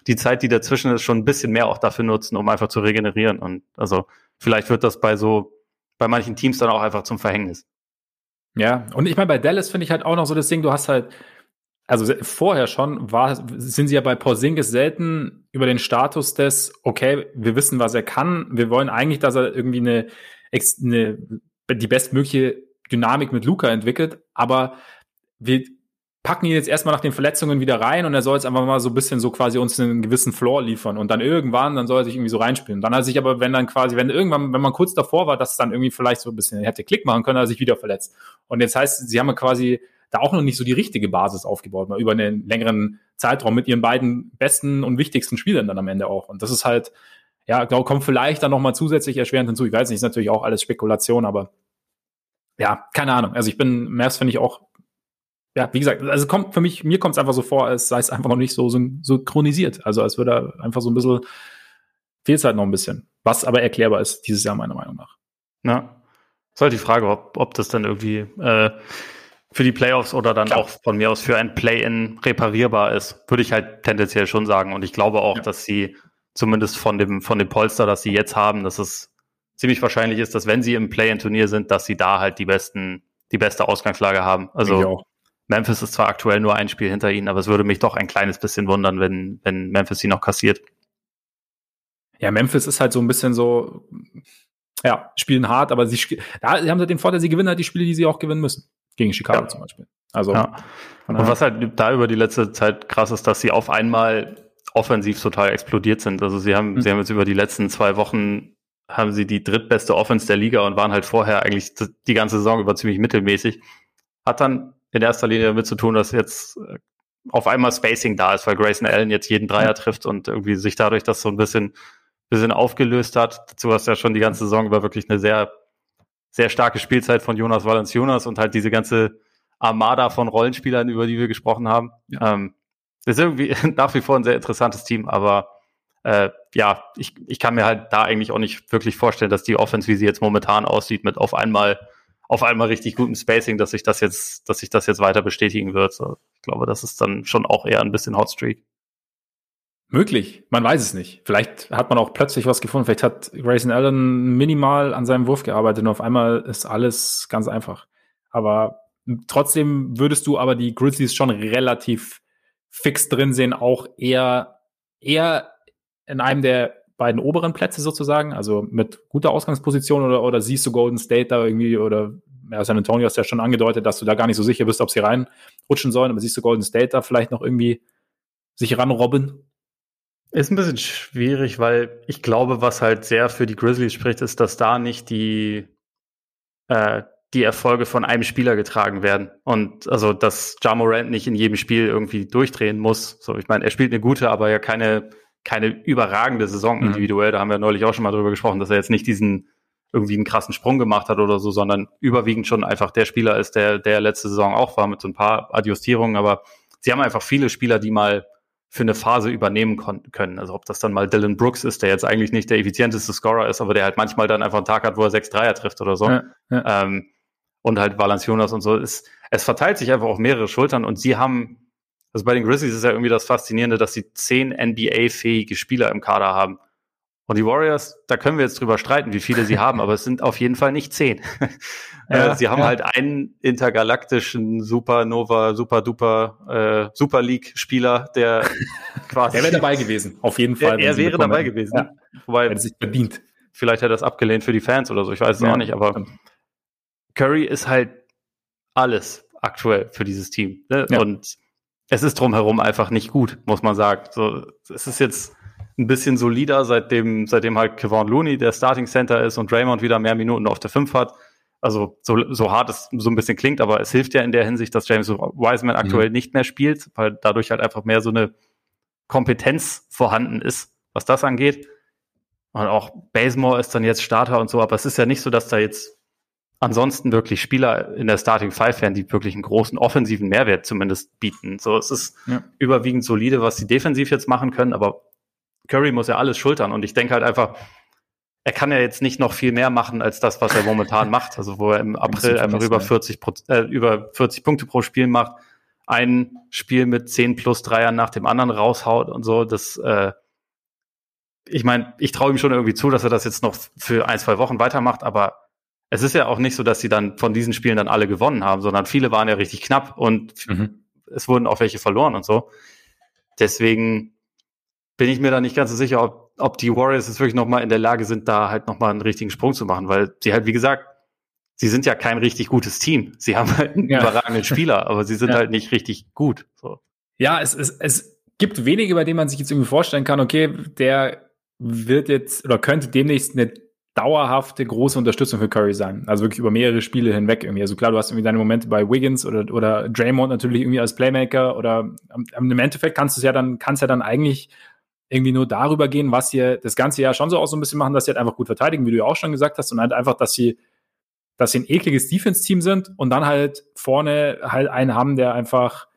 die Zeit, die dazwischen ist, schon ein bisschen mehr auch dafür nutzen, um einfach zu regenerieren. Und also vielleicht wird das bei so, bei manchen Teams dann auch einfach zum Verhängnis. Ja, und ich meine, bei Dallas finde ich halt auch noch so das Ding, du hast halt, also vorher schon war, sind sie ja bei Porzingis selten über den Status des, okay, wir wissen, was er kann. Wir wollen eigentlich, dass er irgendwie eine, eine die bestmögliche Dynamik mit Luca entwickelt, aber wir packen ihn jetzt erstmal nach den Verletzungen wieder rein und er soll jetzt einfach mal so ein bisschen so quasi uns einen gewissen Floor liefern und dann irgendwann, dann soll er sich irgendwie so reinspielen. Dann hat er sich aber, wenn dann quasi, wenn irgendwann, wenn man kurz davor war, dass es dann irgendwie vielleicht so ein bisschen hätte Klick machen können, hat er sich wieder verletzt. Und jetzt heißt, sie haben ja quasi da auch noch nicht so die richtige Basis aufgebaut, mal über einen längeren Zeitraum mit ihren beiden besten und wichtigsten Spielern dann am Ende auch. Und das ist halt, ja, glaube, kommt vielleicht dann nochmal zusätzlich erschwerend hinzu. Ich weiß nicht, ist natürlich auch alles Spekulation, aber ja, keine Ahnung. Also ich bin, Mavs finde ich auch, ja, wie gesagt, also kommt für mich, mir kommt es einfach so vor, als sei es einfach noch nicht so synchronisiert. Also als würde einfach so ein bisschen, fehlt es halt noch ein bisschen. Was aber erklärbar ist dieses Jahr meiner Meinung nach. Ja. ist halt die Frage, ob, ob das dann irgendwie äh, für die Playoffs oder dann Klar. auch von mir aus für ein Play-in reparierbar ist, würde ich halt tendenziell schon sagen. Und ich glaube auch, ja. dass sie zumindest von dem, von dem Polster, das sie jetzt haben, dass es ziemlich wahrscheinlich ist, dass wenn sie im Play-in-Turnier sind, dass sie da halt die besten, die beste Ausgangslage haben. Also Memphis ist zwar aktuell nur ein Spiel hinter ihnen, aber es würde mich doch ein kleines bisschen wundern, wenn, wenn Memphis sie noch kassiert. Ja, Memphis ist halt so ein bisschen so, ja, spielen hart, aber sie, da, sie haben halt den Vorteil, sie gewinnen halt die Spiele, die sie auch gewinnen müssen. Gegen Chicago ja. zum Beispiel. Also. Ja. Und was halt da über die letzte Zeit krass ist, dass sie auf einmal offensiv total explodiert sind. Also sie haben, mhm. sie haben jetzt über die letzten zwei Wochen haben sie die drittbeste Offense der Liga und waren halt vorher eigentlich die ganze Saison über ziemlich mittelmäßig. Hat dann in erster Linie damit zu tun, dass jetzt äh, auf einmal Spacing da ist, weil Grayson Allen jetzt jeden Dreier trifft und irgendwie sich dadurch das so ein bisschen, bisschen aufgelöst hat. Dazu hast du ja schon die ganze Saison über wirklich eine sehr sehr starke Spielzeit von Jonas Valanciunas und halt diese ganze Armada von Rollenspielern, über die wir gesprochen haben. Ja. Ähm, ist irgendwie nach wie vor ein sehr interessantes Team, aber äh, ja, ich, ich kann mir halt da eigentlich auch nicht wirklich vorstellen, dass die Offense, wie sie jetzt momentan aussieht, mit auf einmal auf einmal richtig gutem Spacing, dass sich das jetzt, dass sich das jetzt weiter bestätigen wird. So, ich glaube, das ist dann schon auch eher ein bisschen Hot Streak. Möglich, man weiß es nicht. Vielleicht hat man auch plötzlich was gefunden. Vielleicht hat Grayson Allen minimal an seinem Wurf gearbeitet und auf einmal ist alles ganz einfach. Aber trotzdem würdest du aber die Grizzlies schon relativ fix drin sehen, auch eher, eher in einem der beiden oberen Plätze sozusagen, also mit guter Ausgangsposition oder, oder siehst du Golden State da irgendwie oder ja, San Antonio hast ja schon angedeutet, dass du da gar nicht so sicher bist, ob sie reinrutschen sollen, aber siehst du Golden State da vielleicht noch irgendwie sich ranrobben? Ist ein bisschen schwierig, weil ich glaube, was halt sehr für die Grizzlies spricht, ist, dass da nicht die, äh, die Erfolge von einem Spieler getragen werden. Und also, dass Ja Morant nicht in jedem Spiel irgendwie durchdrehen muss. So, ich meine, er spielt eine gute, aber ja keine, keine überragende Saison mhm. individuell. Da haben wir neulich auch schon mal drüber gesprochen, dass er jetzt nicht diesen irgendwie einen krassen Sprung gemacht hat oder so, sondern überwiegend schon einfach der Spieler ist, der, der letzte Saison auch war mit so ein paar Adjustierungen. Aber sie haben einfach viele Spieler, die mal für eine Phase übernehmen können. Also ob das dann mal Dylan Brooks ist, der jetzt eigentlich nicht der effizienteste Scorer ist, aber der halt manchmal dann einfach einen Tag hat, wo er sechs Dreier trifft oder so. Ja, ja. Ähm, und halt Valanciunas und so. Es, es verteilt sich einfach auf mehrere Schultern und sie haben, also bei den Grizzlies ist ja irgendwie das Faszinierende, dass sie zehn NBA-fähige Spieler im Kader haben. Und die Warriors, da können wir jetzt drüber streiten, wie viele sie haben, aber es sind auf jeden Fall nicht zehn. Äh, ja, sie haben ja. halt einen intergalaktischen Supernova, Super Duper, äh, Super League-Spieler, der quasi. Der wäre dabei gewesen, auf jeden Fall. Er, er wäre dabei gewesen. Ja. Wobei, er sich verdient. Vielleicht hat er das abgelehnt für die Fans oder so, ich weiß es auch nicht, aber Curry ist halt alles aktuell für dieses Team. Ne? Und es ist drumherum einfach nicht gut, muss man sagen. So, es ist jetzt ein bisschen solider, seitdem, seitdem halt Kevon Looney der Starting Center ist und Draymond wieder mehr Minuten auf der 5 hat. Also so, so hart es so ein bisschen klingt, aber es hilft ja in der Hinsicht, dass James Wiseman mhm. aktuell nicht mehr spielt, weil dadurch halt einfach mehr so eine Kompetenz vorhanden ist, was das angeht. Und auch Basemore ist dann jetzt Starter und so, aber es ist ja nicht so, dass da jetzt ansonsten wirklich Spieler in der Starting Five wären, die wirklich einen großen offensiven Mehrwert zumindest bieten. So, es ist ja. überwiegend solide, was sie defensiv jetzt machen können, aber Curry muss ja alles schultern. Und ich denke halt einfach, er kann ja jetzt nicht noch viel mehr machen als das, was er momentan macht. Also wo er im April einfach über 40, äh, über 40 Punkte pro Spiel macht, ein Spiel mit 10 plus Dreiern nach dem anderen raushaut und so. Das, äh, ich meine, ich traue ihm schon irgendwie zu, dass er das jetzt noch für ein, zwei Wochen weitermacht, aber es ist ja auch nicht so, dass sie dann von diesen Spielen dann alle gewonnen haben, sondern viele waren ja richtig knapp und mhm. es wurden auch welche verloren und so. Deswegen bin ich mir da nicht ganz so sicher, ob, ob die Warriors jetzt wirklich nochmal in der Lage sind, da halt nochmal einen richtigen Sprung zu machen, weil sie halt, wie gesagt, sie sind ja kein richtig gutes Team. Sie haben halt einen ja. überragenden Spieler, aber sie sind ja. halt nicht richtig gut. So. Ja, es, es, es gibt wenige, bei denen man sich jetzt irgendwie vorstellen kann, okay, der wird jetzt oder könnte demnächst eine dauerhafte große Unterstützung für Curry sein. Also wirklich über mehrere Spiele hinweg irgendwie. Also klar, du hast irgendwie deine Momente bei Wiggins oder, oder Draymond natürlich irgendwie als Playmaker oder im Endeffekt kannst du es ja dann, kannst ja dann eigentlich irgendwie nur darüber gehen, was sie das ganze Jahr schon so auch so ein bisschen machen, dass sie halt einfach gut verteidigen, wie du ja auch schon gesagt hast, und halt einfach, dass sie, dass sie ein ekliges Defense-Team sind und dann halt vorne halt einen haben, der einfach,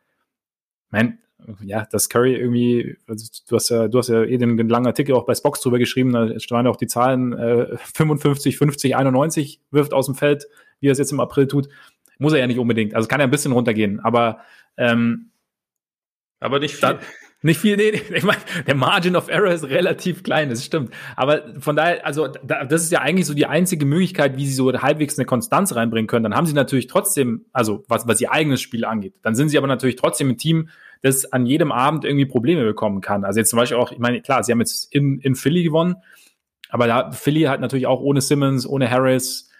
mein, ja, dass Curry irgendwie, also du hast ja, du hast ja eh den langen Artikel auch bei Spox drüber geschrieben, da standen auch die Zahlen äh, 55, 50, 91 wirft aus dem Feld, wie er es jetzt im April tut. Muss er ja nicht unbedingt. Also kann er ein bisschen runtergehen, aber ähm, aber nicht viel. Da, nicht viel, nee, ich meine, der Margin of Error ist relativ klein, das stimmt. Aber von daher, also da, das ist ja eigentlich so die einzige Möglichkeit, wie sie so halbwegs eine Konstanz reinbringen können. Dann haben sie natürlich trotzdem, also was, was ihr eigenes Spiel angeht, dann sind sie aber natürlich trotzdem ein Team, das an jedem Abend irgendwie Probleme bekommen kann. Also jetzt zum Beispiel auch, ich meine, klar, sie haben jetzt in, in Philly gewonnen, aber da Philly hat natürlich auch ohne Simmons, ohne Harris,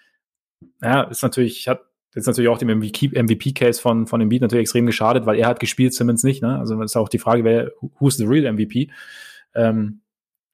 ja, ist natürlich, hat das ist natürlich auch dem MVP-Case von, von Embiid natürlich extrem geschadet, weil er hat gespielt, Simmons nicht. Ne? Also das ist auch die Frage, wer, who's the real MVP? Ähm,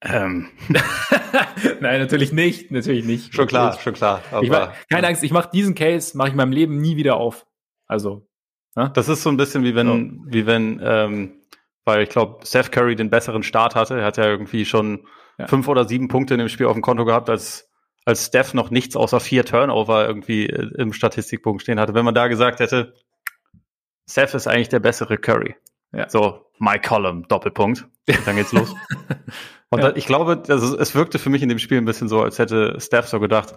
ähm. Nein, natürlich nicht, natürlich nicht. Schon klar, schon klar. ich mach, keine Angst, ich mache diesen Case, mache ich in meinem Leben nie wieder auf. Also. Ne? Das ist so ein bisschen wie wenn, so. wie wenn, ähm, weil ich glaube, Seth Curry den besseren Start hatte. Er hat ja irgendwie schon ja. fünf oder sieben Punkte in dem Spiel auf dem Konto gehabt, als als Steph noch nichts außer vier Turnover irgendwie äh, im Statistikbogen stehen hatte. Wenn man da gesagt hätte, Steph ist eigentlich der bessere Curry. Ja. So, my column, Doppelpunkt. Dann geht's los. Und ja. ich glaube, also, es wirkte für mich in dem Spiel ein bisschen so, als hätte Steph so gedacht,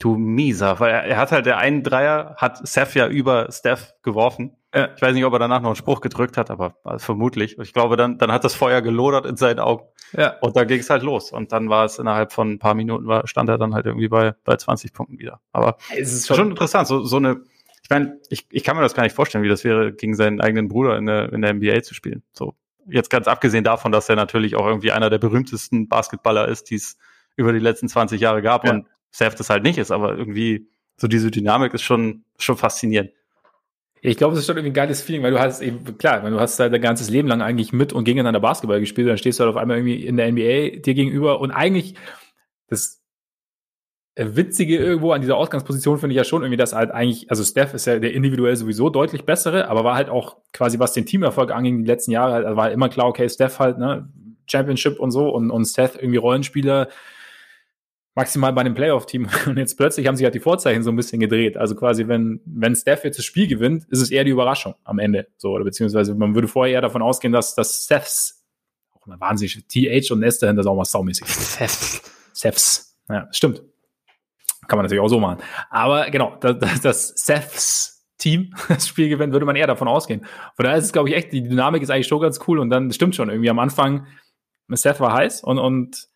du mieser, weil er, er hat halt der einen Dreier, hat Steph ja über Steph geworfen. Ja. Ich weiß nicht, ob er danach noch einen Spruch gedrückt hat, aber also vermutlich. Ich glaube, dann, dann hat das Feuer gelodert in seinen Augen. Ja. Und da ging es halt los. Und dann war es innerhalb von ein paar Minuten, war, stand er dann halt irgendwie bei, bei 20 Punkten wieder. Aber es ist schon, schon interessant, so, so eine, ich meine, ich, ich kann mir das gar nicht vorstellen, wie das wäre, gegen seinen eigenen Bruder in der, in der NBA zu spielen. So, jetzt ganz abgesehen davon, dass er natürlich auch irgendwie einer der berühmtesten Basketballer ist, die es über die letzten 20 Jahre gab ja. und Seth das halt nicht ist, aber irgendwie so diese Dynamik ist schon, schon faszinierend. Ich glaube, es ist schon irgendwie ein geiles Feeling, weil du hast eben, klar, weil du hast halt dein ganzes Leben lang eigentlich mit und gegeneinander Basketball gespielt, dann stehst du halt auf einmal irgendwie in der NBA dir gegenüber. Und eigentlich das Witzige irgendwo an dieser Ausgangsposition finde ich ja schon irgendwie, dass halt eigentlich, also Steph ist ja der individuell sowieso deutlich bessere, aber war halt auch quasi, was den Teamerfolg anging, die letzten Jahre, halt, war halt immer klar, okay, Steph halt, ne, Championship und so und, und Steph irgendwie Rollenspieler, maximal bei einem Playoff-Team. Und jetzt plötzlich haben sich halt die Vorzeichen so ein bisschen gedreht. Also quasi, wenn, wenn Steph jetzt das Spiel gewinnt, ist es eher die Überraschung am Ende. So, oder beziehungsweise man würde vorher eher davon ausgehen, dass, dass Stephs, auch mal wahnsinnig, TH und S dahinter ist auch mal saumäßig. Stephs. Stephs. Ja, stimmt. Kann man natürlich auch so machen. Aber genau, dass, dass Stephs Team das Spiel gewinnt, würde man eher davon ausgehen. Von daher ist es, glaube ich, echt, die Dynamik ist eigentlich schon ganz cool und dann stimmt schon irgendwie am Anfang, Steph war heiß und, und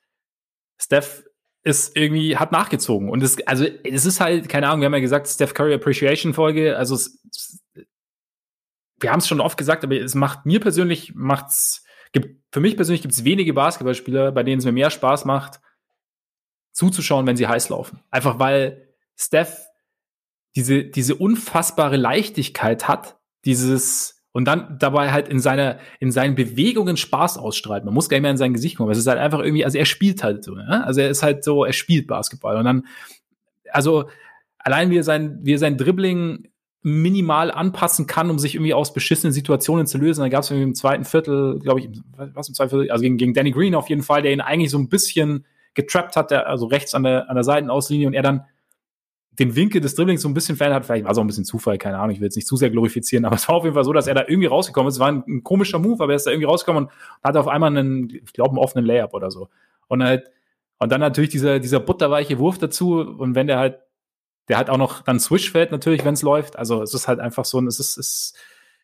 Steph ist irgendwie, hat nachgezogen. Und es, also, es ist halt, keine Ahnung, wir haben ja gesagt, Steph Curry Appreciation Folge, also es, wir haben es schon oft gesagt, aber es macht mir persönlich, macht's, gibt, für mich persönlich gibt es wenige Basketballspieler, bei denen es mir mehr Spaß macht, zuzuschauen, wenn sie heiß laufen. Einfach weil Steph diese, diese unfassbare Leichtigkeit hat, dieses, und dann dabei halt in seiner in seinen Bewegungen Spaß ausstrahlt. Man muss gar nicht mehr in sein Gesicht gucken. Es ist halt einfach irgendwie, also er spielt halt so, ne? also er ist halt so, er spielt Basketball und dann, also allein wie er sein wie er sein Dribbling minimal anpassen kann, um sich irgendwie aus beschissenen Situationen zu lösen. Da gab es im zweiten Viertel, glaube ich, was im zweiten Viertel, also gegen, gegen Danny Green auf jeden Fall, der ihn eigentlich so ein bisschen getrappt hat, der, also rechts an der, an der Seitenauslinie und er dann den Winkel des Dribblings so ein bisschen verändert hat. Vielleicht war es auch ein bisschen Zufall, keine Ahnung, ich will jetzt nicht zu sehr glorifizieren, aber es war auf jeden Fall so, dass er da irgendwie rausgekommen ist. Es war ein, ein komischer Move, aber er ist da irgendwie rausgekommen und hat auf einmal einen, ich glaube, einen offenen Layup oder so. Und halt, und dann natürlich dieser, dieser butterweiche Wurf dazu und wenn der halt, der hat auch noch dann Swish fällt natürlich, wenn es läuft. Also es ist halt einfach so, es ist, es,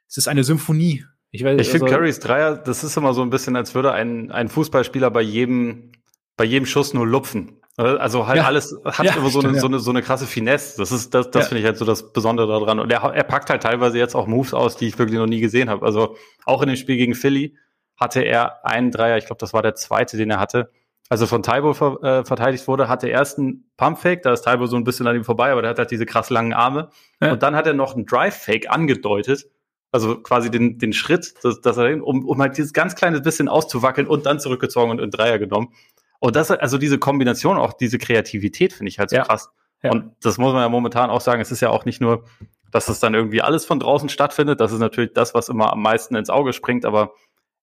es ist eine Symphonie. Ich, weiß, ich finde also, Currys Dreier, das ist immer so ein bisschen, als würde ein, ein Fußballspieler bei jedem, bei jedem Schuss nur lupfen. Also halt ja. alles hat ja, immer so, stimmt, eine, so, eine, so eine krasse Finesse. Das ist das, das ja. finde ich halt so das Besondere daran. Und er, er packt halt teilweise jetzt auch Moves aus, die ich wirklich noch nie gesehen habe. Also auch in dem Spiel gegen Philly hatte er einen Dreier, ich glaube, das war der zweite, den er hatte. Also von Taibo ver, äh, verteidigt wurde, hatte er erst einen Pumpfake, da ist Taibo so ein bisschen an ihm vorbei, aber der hat halt diese krass langen Arme. Und dann hat er noch einen Drive-Fake angedeutet, also quasi den, den Schritt, dass, dass er, um, um halt dieses ganz kleine bisschen auszuwackeln und dann zurückgezogen und in Dreier genommen. Und das, also diese Kombination, auch diese Kreativität finde ich halt so ja. krass. Ja. Und das muss man ja momentan auch sagen, es ist ja auch nicht nur, dass es dann irgendwie alles von draußen stattfindet. Das ist natürlich das, was immer am meisten ins Auge springt, aber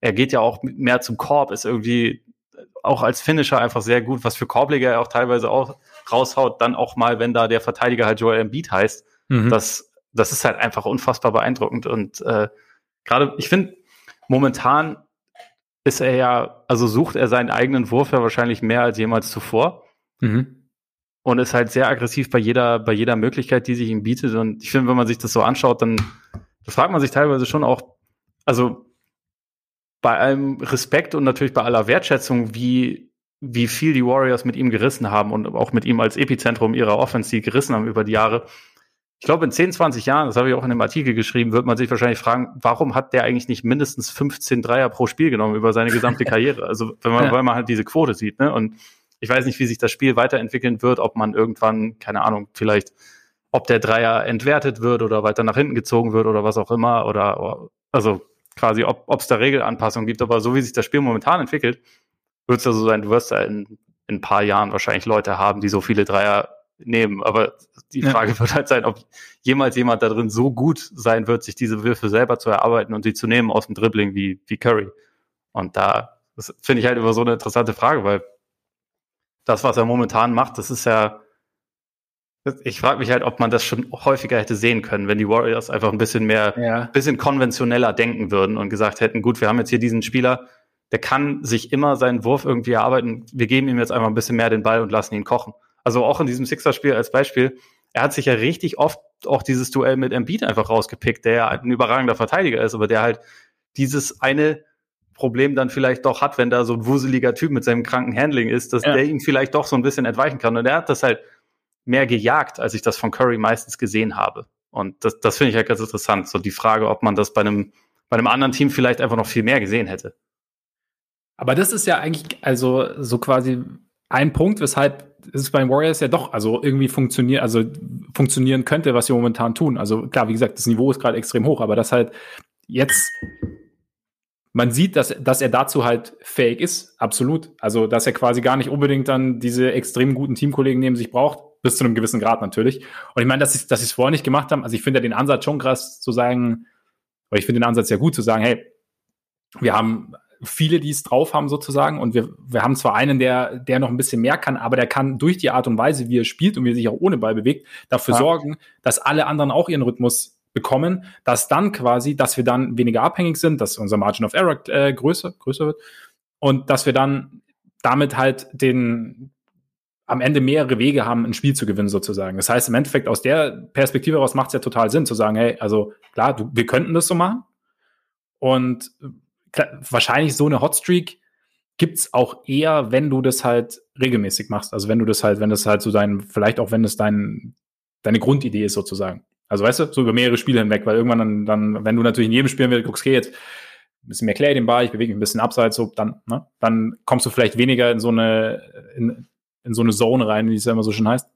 er geht ja auch mehr zum Korb, ist irgendwie auch als Finisher einfach sehr gut, was für Korbleger er auch teilweise auch raushaut, dann auch mal, wenn da der Verteidiger halt Joel Embiid heißt. Mhm. Das, das ist halt einfach unfassbar beeindruckend. Und äh, gerade, ich finde, momentan ist er ja, also sucht er seinen eigenen Wurf ja wahrscheinlich mehr als jemals zuvor. Mhm. Und ist halt sehr aggressiv bei jeder, bei jeder Möglichkeit, die sich ihm bietet. Und ich finde, wenn man sich das so anschaut, dann, fragt man sich teilweise schon auch, also bei allem Respekt und natürlich bei aller Wertschätzung, wie, wie viel die Warriors mit ihm gerissen haben und auch mit ihm als Epizentrum ihrer Offensive gerissen haben über die Jahre, ich glaube, in 10, 20 Jahren, das habe ich auch in dem Artikel geschrieben, wird man sich wahrscheinlich fragen, warum hat der eigentlich nicht mindestens 15 Dreier pro Spiel genommen über seine gesamte Karriere? Also, wenn man, ja. weil man halt diese Quote sieht, ne? Und ich weiß nicht, wie sich das Spiel weiterentwickeln wird, ob man irgendwann, keine Ahnung, vielleicht, ob der Dreier entwertet wird oder weiter nach hinten gezogen wird oder was auch immer, oder, also quasi, ob es da Regelanpassungen gibt. Aber so wie sich das Spiel momentan entwickelt, wird es ja so sein, du wirst da in, in ein paar Jahren wahrscheinlich Leute haben, die so viele Dreier nehmen. Aber die Frage ja. wird halt sein, ob jemals jemand da drin so gut sein wird, sich diese Würfe selber zu erarbeiten und sie zu nehmen aus dem Dribbling wie, wie Curry. Und da, finde ich halt immer so eine interessante Frage, weil das, was er momentan macht, das ist ja, ich frage mich halt, ob man das schon häufiger hätte sehen können, wenn die Warriors einfach ein bisschen mehr, ja. bisschen konventioneller denken würden und gesagt hätten, gut, wir haben jetzt hier diesen Spieler, der kann sich immer seinen Wurf irgendwie erarbeiten. Wir geben ihm jetzt einfach ein bisschen mehr den Ball und lassen ihn kochen. Also auch in diesem Sixer-Spiel als Beispiel, er hat sich ja richtig oft auch dieses Duell mit Embiid einfach rausgepickt, der ja ein überragender Verteidiger ist, aber der halt dieses eine Problem dann vielleicht doch hat, wenn da so ein wuseliger Typ mit seinem kranken Handling ist, dass ja. der ihm vielleicht doch so ein bisschen entweichen kann. Und er hat das halt mehr gejagt, als ich das von Curry meistens gesehen habe. Und das, das finde ich halt ganz interessant. So die Frage, ob man das bei einem, bei einem anderen Team vielleicht einfach noch viel mehr gesehen hätte. Aber das ist ja eigentlich, also so quasi ein Punkt, weshalb es bei den Warriors ja doch also irgendwie funktioniert, also funktionieren könnte, was sie momentan tun. Also klar, wie gesagt, das Niveau ist gerade extrem hoch, aber das halt jetzt man sieht, dass, dass er dazu halt fähig ist, absolut. Also, dass er quasi gar nicht unbedingt dann diese extrem guten Teamkollegen neben sich braucht, bis zu einem gewissen Grad natürlich. Und ich meine, dass sie dass es vorher nicht gemacht haben, also ich finde ja den Ansatz schon krass zu sagen, weil ich finde den Ansatz ja gut zu sagen, hey, wir haben viele, die es drauf haben sozusagen und wir, wir haben zwar einen, der, der noch ein bisschen mehr kann, aber der kann durch die Art und Weise, wie er spielt und wie er sich auch ohne Ball bewegt, dafür ja. sorgen, dass alle anderen auch ihren Rhythmus bekommen, dass dann quasi, dass wir dann weniger abhängig sind, dass unser Margin of Error äh, größer, größer wird und dass wir dann damit halt den am Ende mehrere Wege haben, ein Spiel zu gewinnen sozusagen. Das heißt im Endeffekt aus der Perspektive heraus macht es ja total Sinn zu sagen, hey, also klar, du, wir könnten das so machen und wahrscheinlich so eine Hotstreak gibt's auch eher, wenn du das halt regelmäßig machst. Also wenn du das halt, wenn das halt so dein, vielleicht auch wenn das dein, deine Grundidee ist sozusagen. Also weißt du, so über mehrere Spiele hinweg, weil irgendwann dann, dann wenn du natürlich in jedem Spiel wieder guckst, okay, jetzt ein bisschen mehr Clay den Ball, ich bewege mich ein bisschen abseits, so, dann, ne, dann kommst du vielleicht weniger in so eine, in, in so eine Zone rein, wie es ja immer so schön heißt.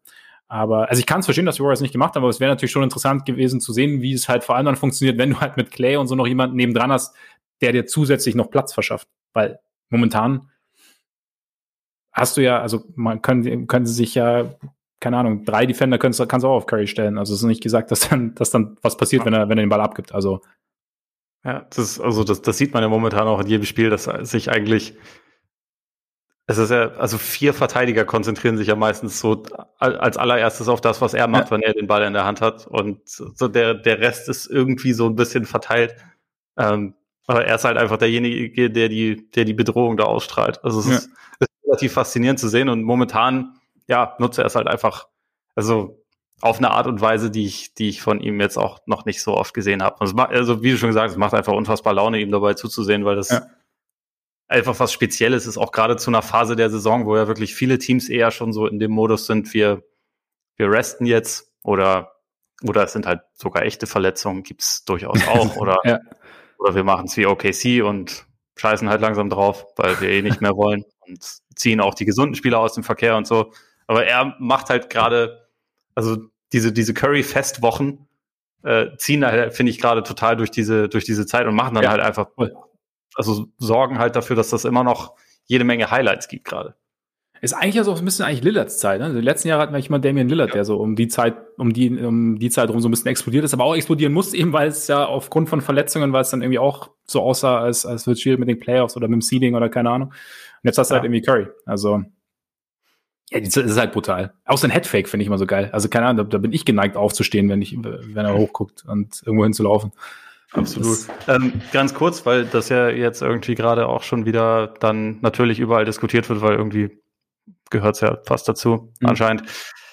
Aber, also ich kann es verstehen, dass die Warriors nicht gemacht haben, aber es wäre natürlich schon interessant gewesen zu sehen, wie es halt vor allem dann funktioniert, wenn du halt mit Clay und so noch jemanden nebendran hast, der dir zusätzlich noch Platz verschafft. Weil momentan hast du ja, also man können, können sie sich ja keine Ahnung, drei Defender kannst, kannst du auch auf Curry stellen. Also es ist nicht gesagt, dass dann, dass dann was passiert, wenn er, wenn er den Ball abgibt. Also. Ja, das ist, also das, das sieht man ja momentan auch in jedem Spiel, dass sich eigentlich, es ist ja, also vier Verteidiger konzentrieren sich ja meistens so als allererstes auf das, was er macht, ja. wenn er den Ball in der Hand hat. Und so der, der Rest ist irgendwie so ein bisschen verteilt. Ähm, aber er ist halt einfach derjenige, der die, der die Bedrohung da ausstrahlt. Also es ja. ist, ist relativ faszinierend zu sehen und momentan ja, nutze er es halt einfach, also auf eine Art und Weise, die ich, die ich von ihm jetzt auch noch nicht so oft gesehen habe. Also, also wie du schon gesagt hast, es macht einfach unfassbar Laune, ihm dabei zuzusehen, weil das ja. einfach was Spezielles ist, auch gerade zu einer Phase der Saison, wo ja wirklich viele Teams eher schon so in dem Modus sind, wir, wir resten jetzt oder oder es sind halt sogar echte Verletzungen, gibt's durchaus auch. Oder, ja. Oder wir machen es wie OKC und scheißen halt langsam drauf, weil wir eh nicht mehr wollen und ziehen auch die gesunden Spieler aus dem Verkehr und so. Aber er macht halt gerade, also diese, diese Curry-Festwochen äh, ziehen halt, finde ich, gerade total durch diese, durch diese Zeit und machen dann ja. halt einfach, also sorgen halt dafür, dass das immer noch jede Menge Highlights gibt gerade. Ist eigentlich ja so ein bisschen eigentlich Lillards Zeit. Ne? Also die letzten Jahre hatten wir eigentlich mal Damian Lillard, ja. der so um die Zeit, um die, um die Zeit rum so ein bisschen explodiert ist, aber auch explodieren muss, eben weil es ja aufgrund von Verletzungen, weil es dann irgendwie auch so aussah, als, als wird schwierig mit den Playoffs oder mit dem Seeding oder keine Ahnung. Und jetzt hast du halt ja. halt irgendwie Curry. Also ja, das ist halt brutal. Auch sein Headfake finde ich immer so geil. Also keine Ahnung, da, da, bin ich geneigt aufzustehen, wenn ich, wenn er hochguckt und irgendwo hinzulaufen. Absolut. Ähm, ganz kurz, weil das ja jetzt irgendwie gerade auch schon wieder dann natürlich überall diskutiert wird, weil irgendwie gehört ja fast dazu, mhm. anscheinend.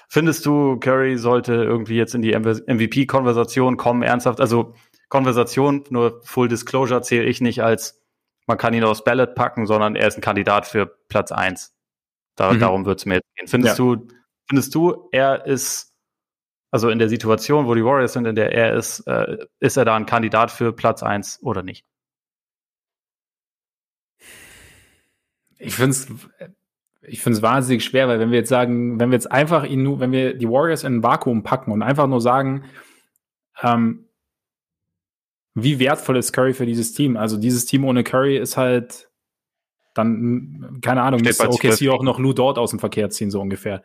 Findest du, Curry sollte irgendwie jetzt in die MVP-Konversation kommen, ernsthaft? Also Konversation, nur Full Disclosure zähle ich nicht als, man kann ihn aufs Ballot packen, sondern er ist ein Kandidat für Platz eins. Da, mhm. Darum wird es mir jetzt gehen. Findest ja. du, findest du, er ist, also in der Situation, wo die Warriors sind, in der er ist, äh, ist er da ein Kandidat für Platz eins oder nicht? Ich finde es ich finde es wahnsinnig schwer, weil wenn wir jetzt sagen, wenn wir jetzt einfach ihn nur, wenn wir die Warriors in ein Vakuum packen und einfach nur sagen, ähm, wie wertvoll ist Curry für dieses Team? Also dieses Team ohne Curry ist halt dann, keine Ahnung, müsste OKC auch noch Lou Dort aus dem Verkehr ziehen, so ungefähr.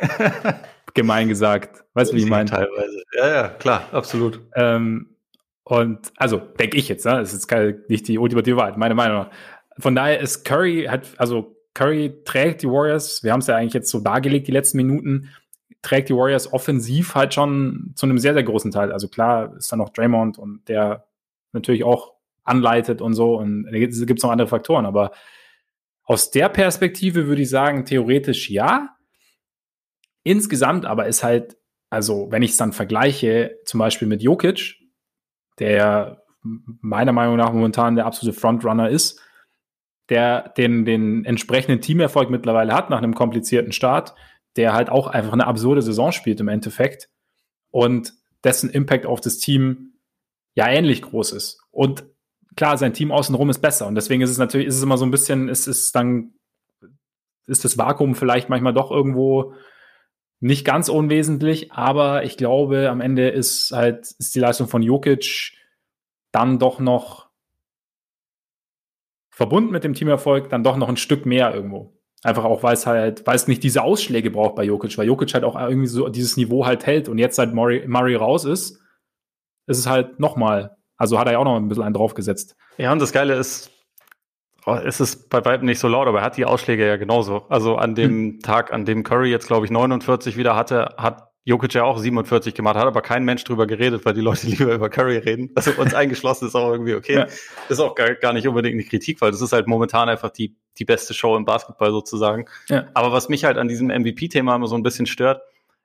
Gemein gesagt. Weißt du, wie ich meine? Teilweise. Ja, ja, klar, absolut. Ähm, und also denke ich jetzt, ne? Das ist nicht die ultimative Wahrheit, meine Meinung. Von daher ist Curry hat, also Curry trägt die Warriors, wir haben es ja eigentlich jetzt so dargelegt, die letzten Minuten, trägt die Warriors offensiv halt schon zu einem sehr, sehr großen Teil. Also klar ist da noch Draymond und der natürlich auch anleitet und so und da gibt es noch andere Faktoren, aber aus der Perspektive würde ich sagen, theoretisch ja. Insgesamt aber ist halt also wenn ich es dann vergleiche, zum Beispiel mit Jokic, der meiner Meinung nach momentan der absolute Frontrunner ist, der den, den entsprechenden Teamerfolg mittlerweile hat nach einem komplizierten Start, der halt auch einfach eine absurde Saison spielt im Endeffekt und dessen Impact auf das Team ja ähnlich groß ist. Und klar, sein Team außenrum ist besser und deswegen ist es natürlich, ist es immer so ein bisschen, ist es dann, ist das Vakuum vielleicht manchmal doch irgendwo nicht ganz unwesentlich, aber ich glaube, am Ende ist halt, ist die Leistung von Jokic dann doch noch verbunden mit dem Teamerfolg dann doch noch ein Stück mehr irgendwo. Einfach auch, weil es halt, weil es nicht diese Ausschläge braucht bei Jokic, weil Jokic halt auch irgendwie so dieses Niveau halt hält und jetzt seit Murray, Murray raus ist, ist es halt nochmal, also hat er ja auch noch ein bisschen einen draufgesetzt. Ja, und das Geile ist, oh, es ist bei weitem nicht so laut, aber er hat die Ausschläge ja genauso. Also an dem hm. Tag, an dem Curry jetzt, glaube ich, 49 wieder hatte, hat Jokic ja auch 47 gemacht, hat aber kein Mensch drüber geredet, weil die Leute lieber über Curry reden. Also uns eingeschlossen ist auch irgendwie okay. Ja. Ist auch gar, gar nicht unbedingt eine Kritik, weil das ist halt momentan einfach die, die beste Show im Basketball sozusagen. Ja. Aber was mich halt an diesem MVP-Thema immer so ein bisschen stört,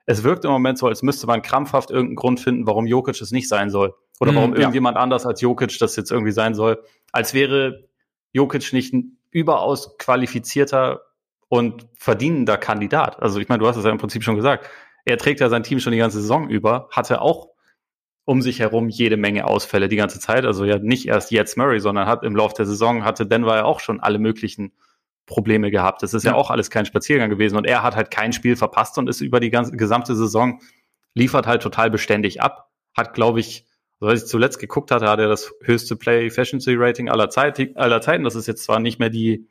es wirkt im Moment so, als müsste man krampfhaft irgendeinen Grund finden, warum Jokic es nicht sein soll. Oder mhm, warum irgendjemand ja. anders als Jokic das jetzt irgendwie sein soll. Als wäre Jokic nicht ein überaus qualifizierter und verdienender Kandidat. Also ich meine, du hast es ja im Prinzip schon gesagt er trägt ja sein Team schon die ganze Saison über, hatte auch um sich herum jede Menge Ausfälle die ganze Zeit. Also ja nicht erst jetzt Murray, sondern hat im Laufe der Saison hatte Denver ja auch schon alle möglichen Probleme gehabt. Das ist ja. ja auch alles kein Spaziergang gewesen und er hat halt kein Spiel verpasst und ist über die ganze gesamte Saison liefert halt total beständig ab. Hat, glaube ich, so als ich zuletzt geguckt hatte, hat er das höchste Play Efficiency Rating aller, Zeit, aller Zeiten. Das ist jetzt zwar nicht mehr die,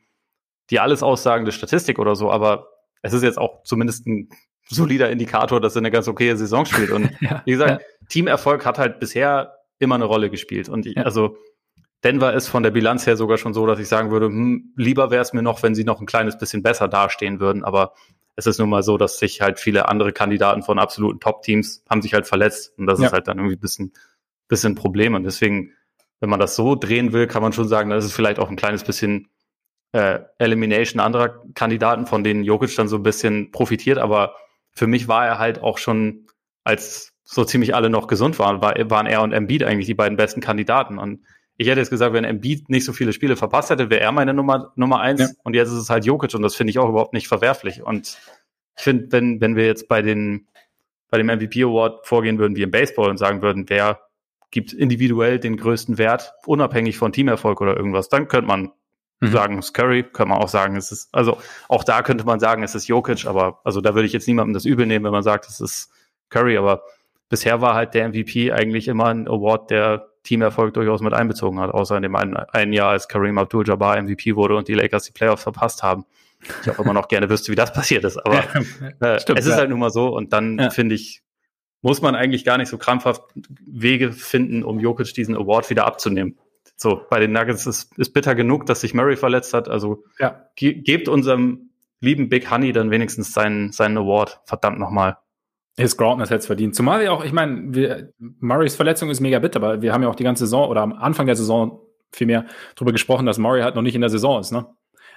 die alles aussagende Statistik oder so, aber es ist jetzt auch zumindest ein solider Indikator, dass er eine ganz okaye Saison spielt. Und ja, wie gesagt, ja. Teamerfolg hat halt bisher immer eine Rolle gespielt. Und ich, ja. also Denver ist von der Bilanz her sogar schon so, dass ich sagen würde, hm, lieber wäre es mir noch, wenn sie noch ein kleines bisschen besser dastehen würden. Aber es ist nun mal so, dass sich halt viele andere Kandidaten von absoluten Top-Teams haben sich halt verletzt. Und das ist halt dann irgendwie ein bisschen, bisschen ein Problem. Und deswegen, wenn man das so drehen will, kann man schon sagen, das ist vielleicht auch ein kleines bisschen äh, Elimination anderer Kandidaten, von denen Jokic dann so ein bisschen profitiert. Aber für mich war er halt auch schon, als so ziemlich alle noch gesund waren, war, waren er und Embiid eigentlich die beiden besten Kandidaten. Und ich hätte jetzt gesagt, wenn Embiid nicht so viele Spiele verpasst hätte, wäre er meine Nummer, Nummer eins. Ja. Und jetzt ist es halt Jokic und das finde ich auch überhaupt nicht verwerflich. Und ich finde, wenn, wenn wir jetzt bei den, bei dem MVP Award vorgehen würden wie im Baseball und sagen würden, wer gibt individuell den größten Wert, unabhängig von Teamerfolg oder irgendwas, dann könnte man mhm. sagen, es ist Curry, kann man auch sagen, es ist, also auch da könnte man sagen, es ist Jokic, aber also da würde ich jetzt niemandem das übel nehmen, wenn man sagt, es ist Curry, aber bisher war halt der MVP eigentlich immer ein Award, der Teamerfolg durchaus mit einbezogen hat, außer in dem einen, einen Jahr, als Kareem Abdul-Jabbar MVP wurde und die Lakers die Playoffs verpasst haben. Ich auch immer noch gerne wüsste, wie das passiert ist, aber äh, Stimmt, es ist ja. halt nun mal so und dann ja. finde ich, muss man eigentlich gar nicht so krampfhaft Wege finden, um Jokic diesen Award wieder abzunehmen. So, bei den Nuggets ist, ist bitter genug, dass sich Murray verletzt hat. Also ja. ge gebt unserem lieben Big Honey dann wenigstens seinen, seinen Award. Verdammt nochmal. His Groundness es verdient. Zumal wir auch, ich meine, Murrays Verletzung ist mega bitter, aber wir haben ja auch die ganze Saison oder am Anfang der Saison vielmehr darüber gesprochen, dass Murray halt noch nicht in der Saison ist, ne?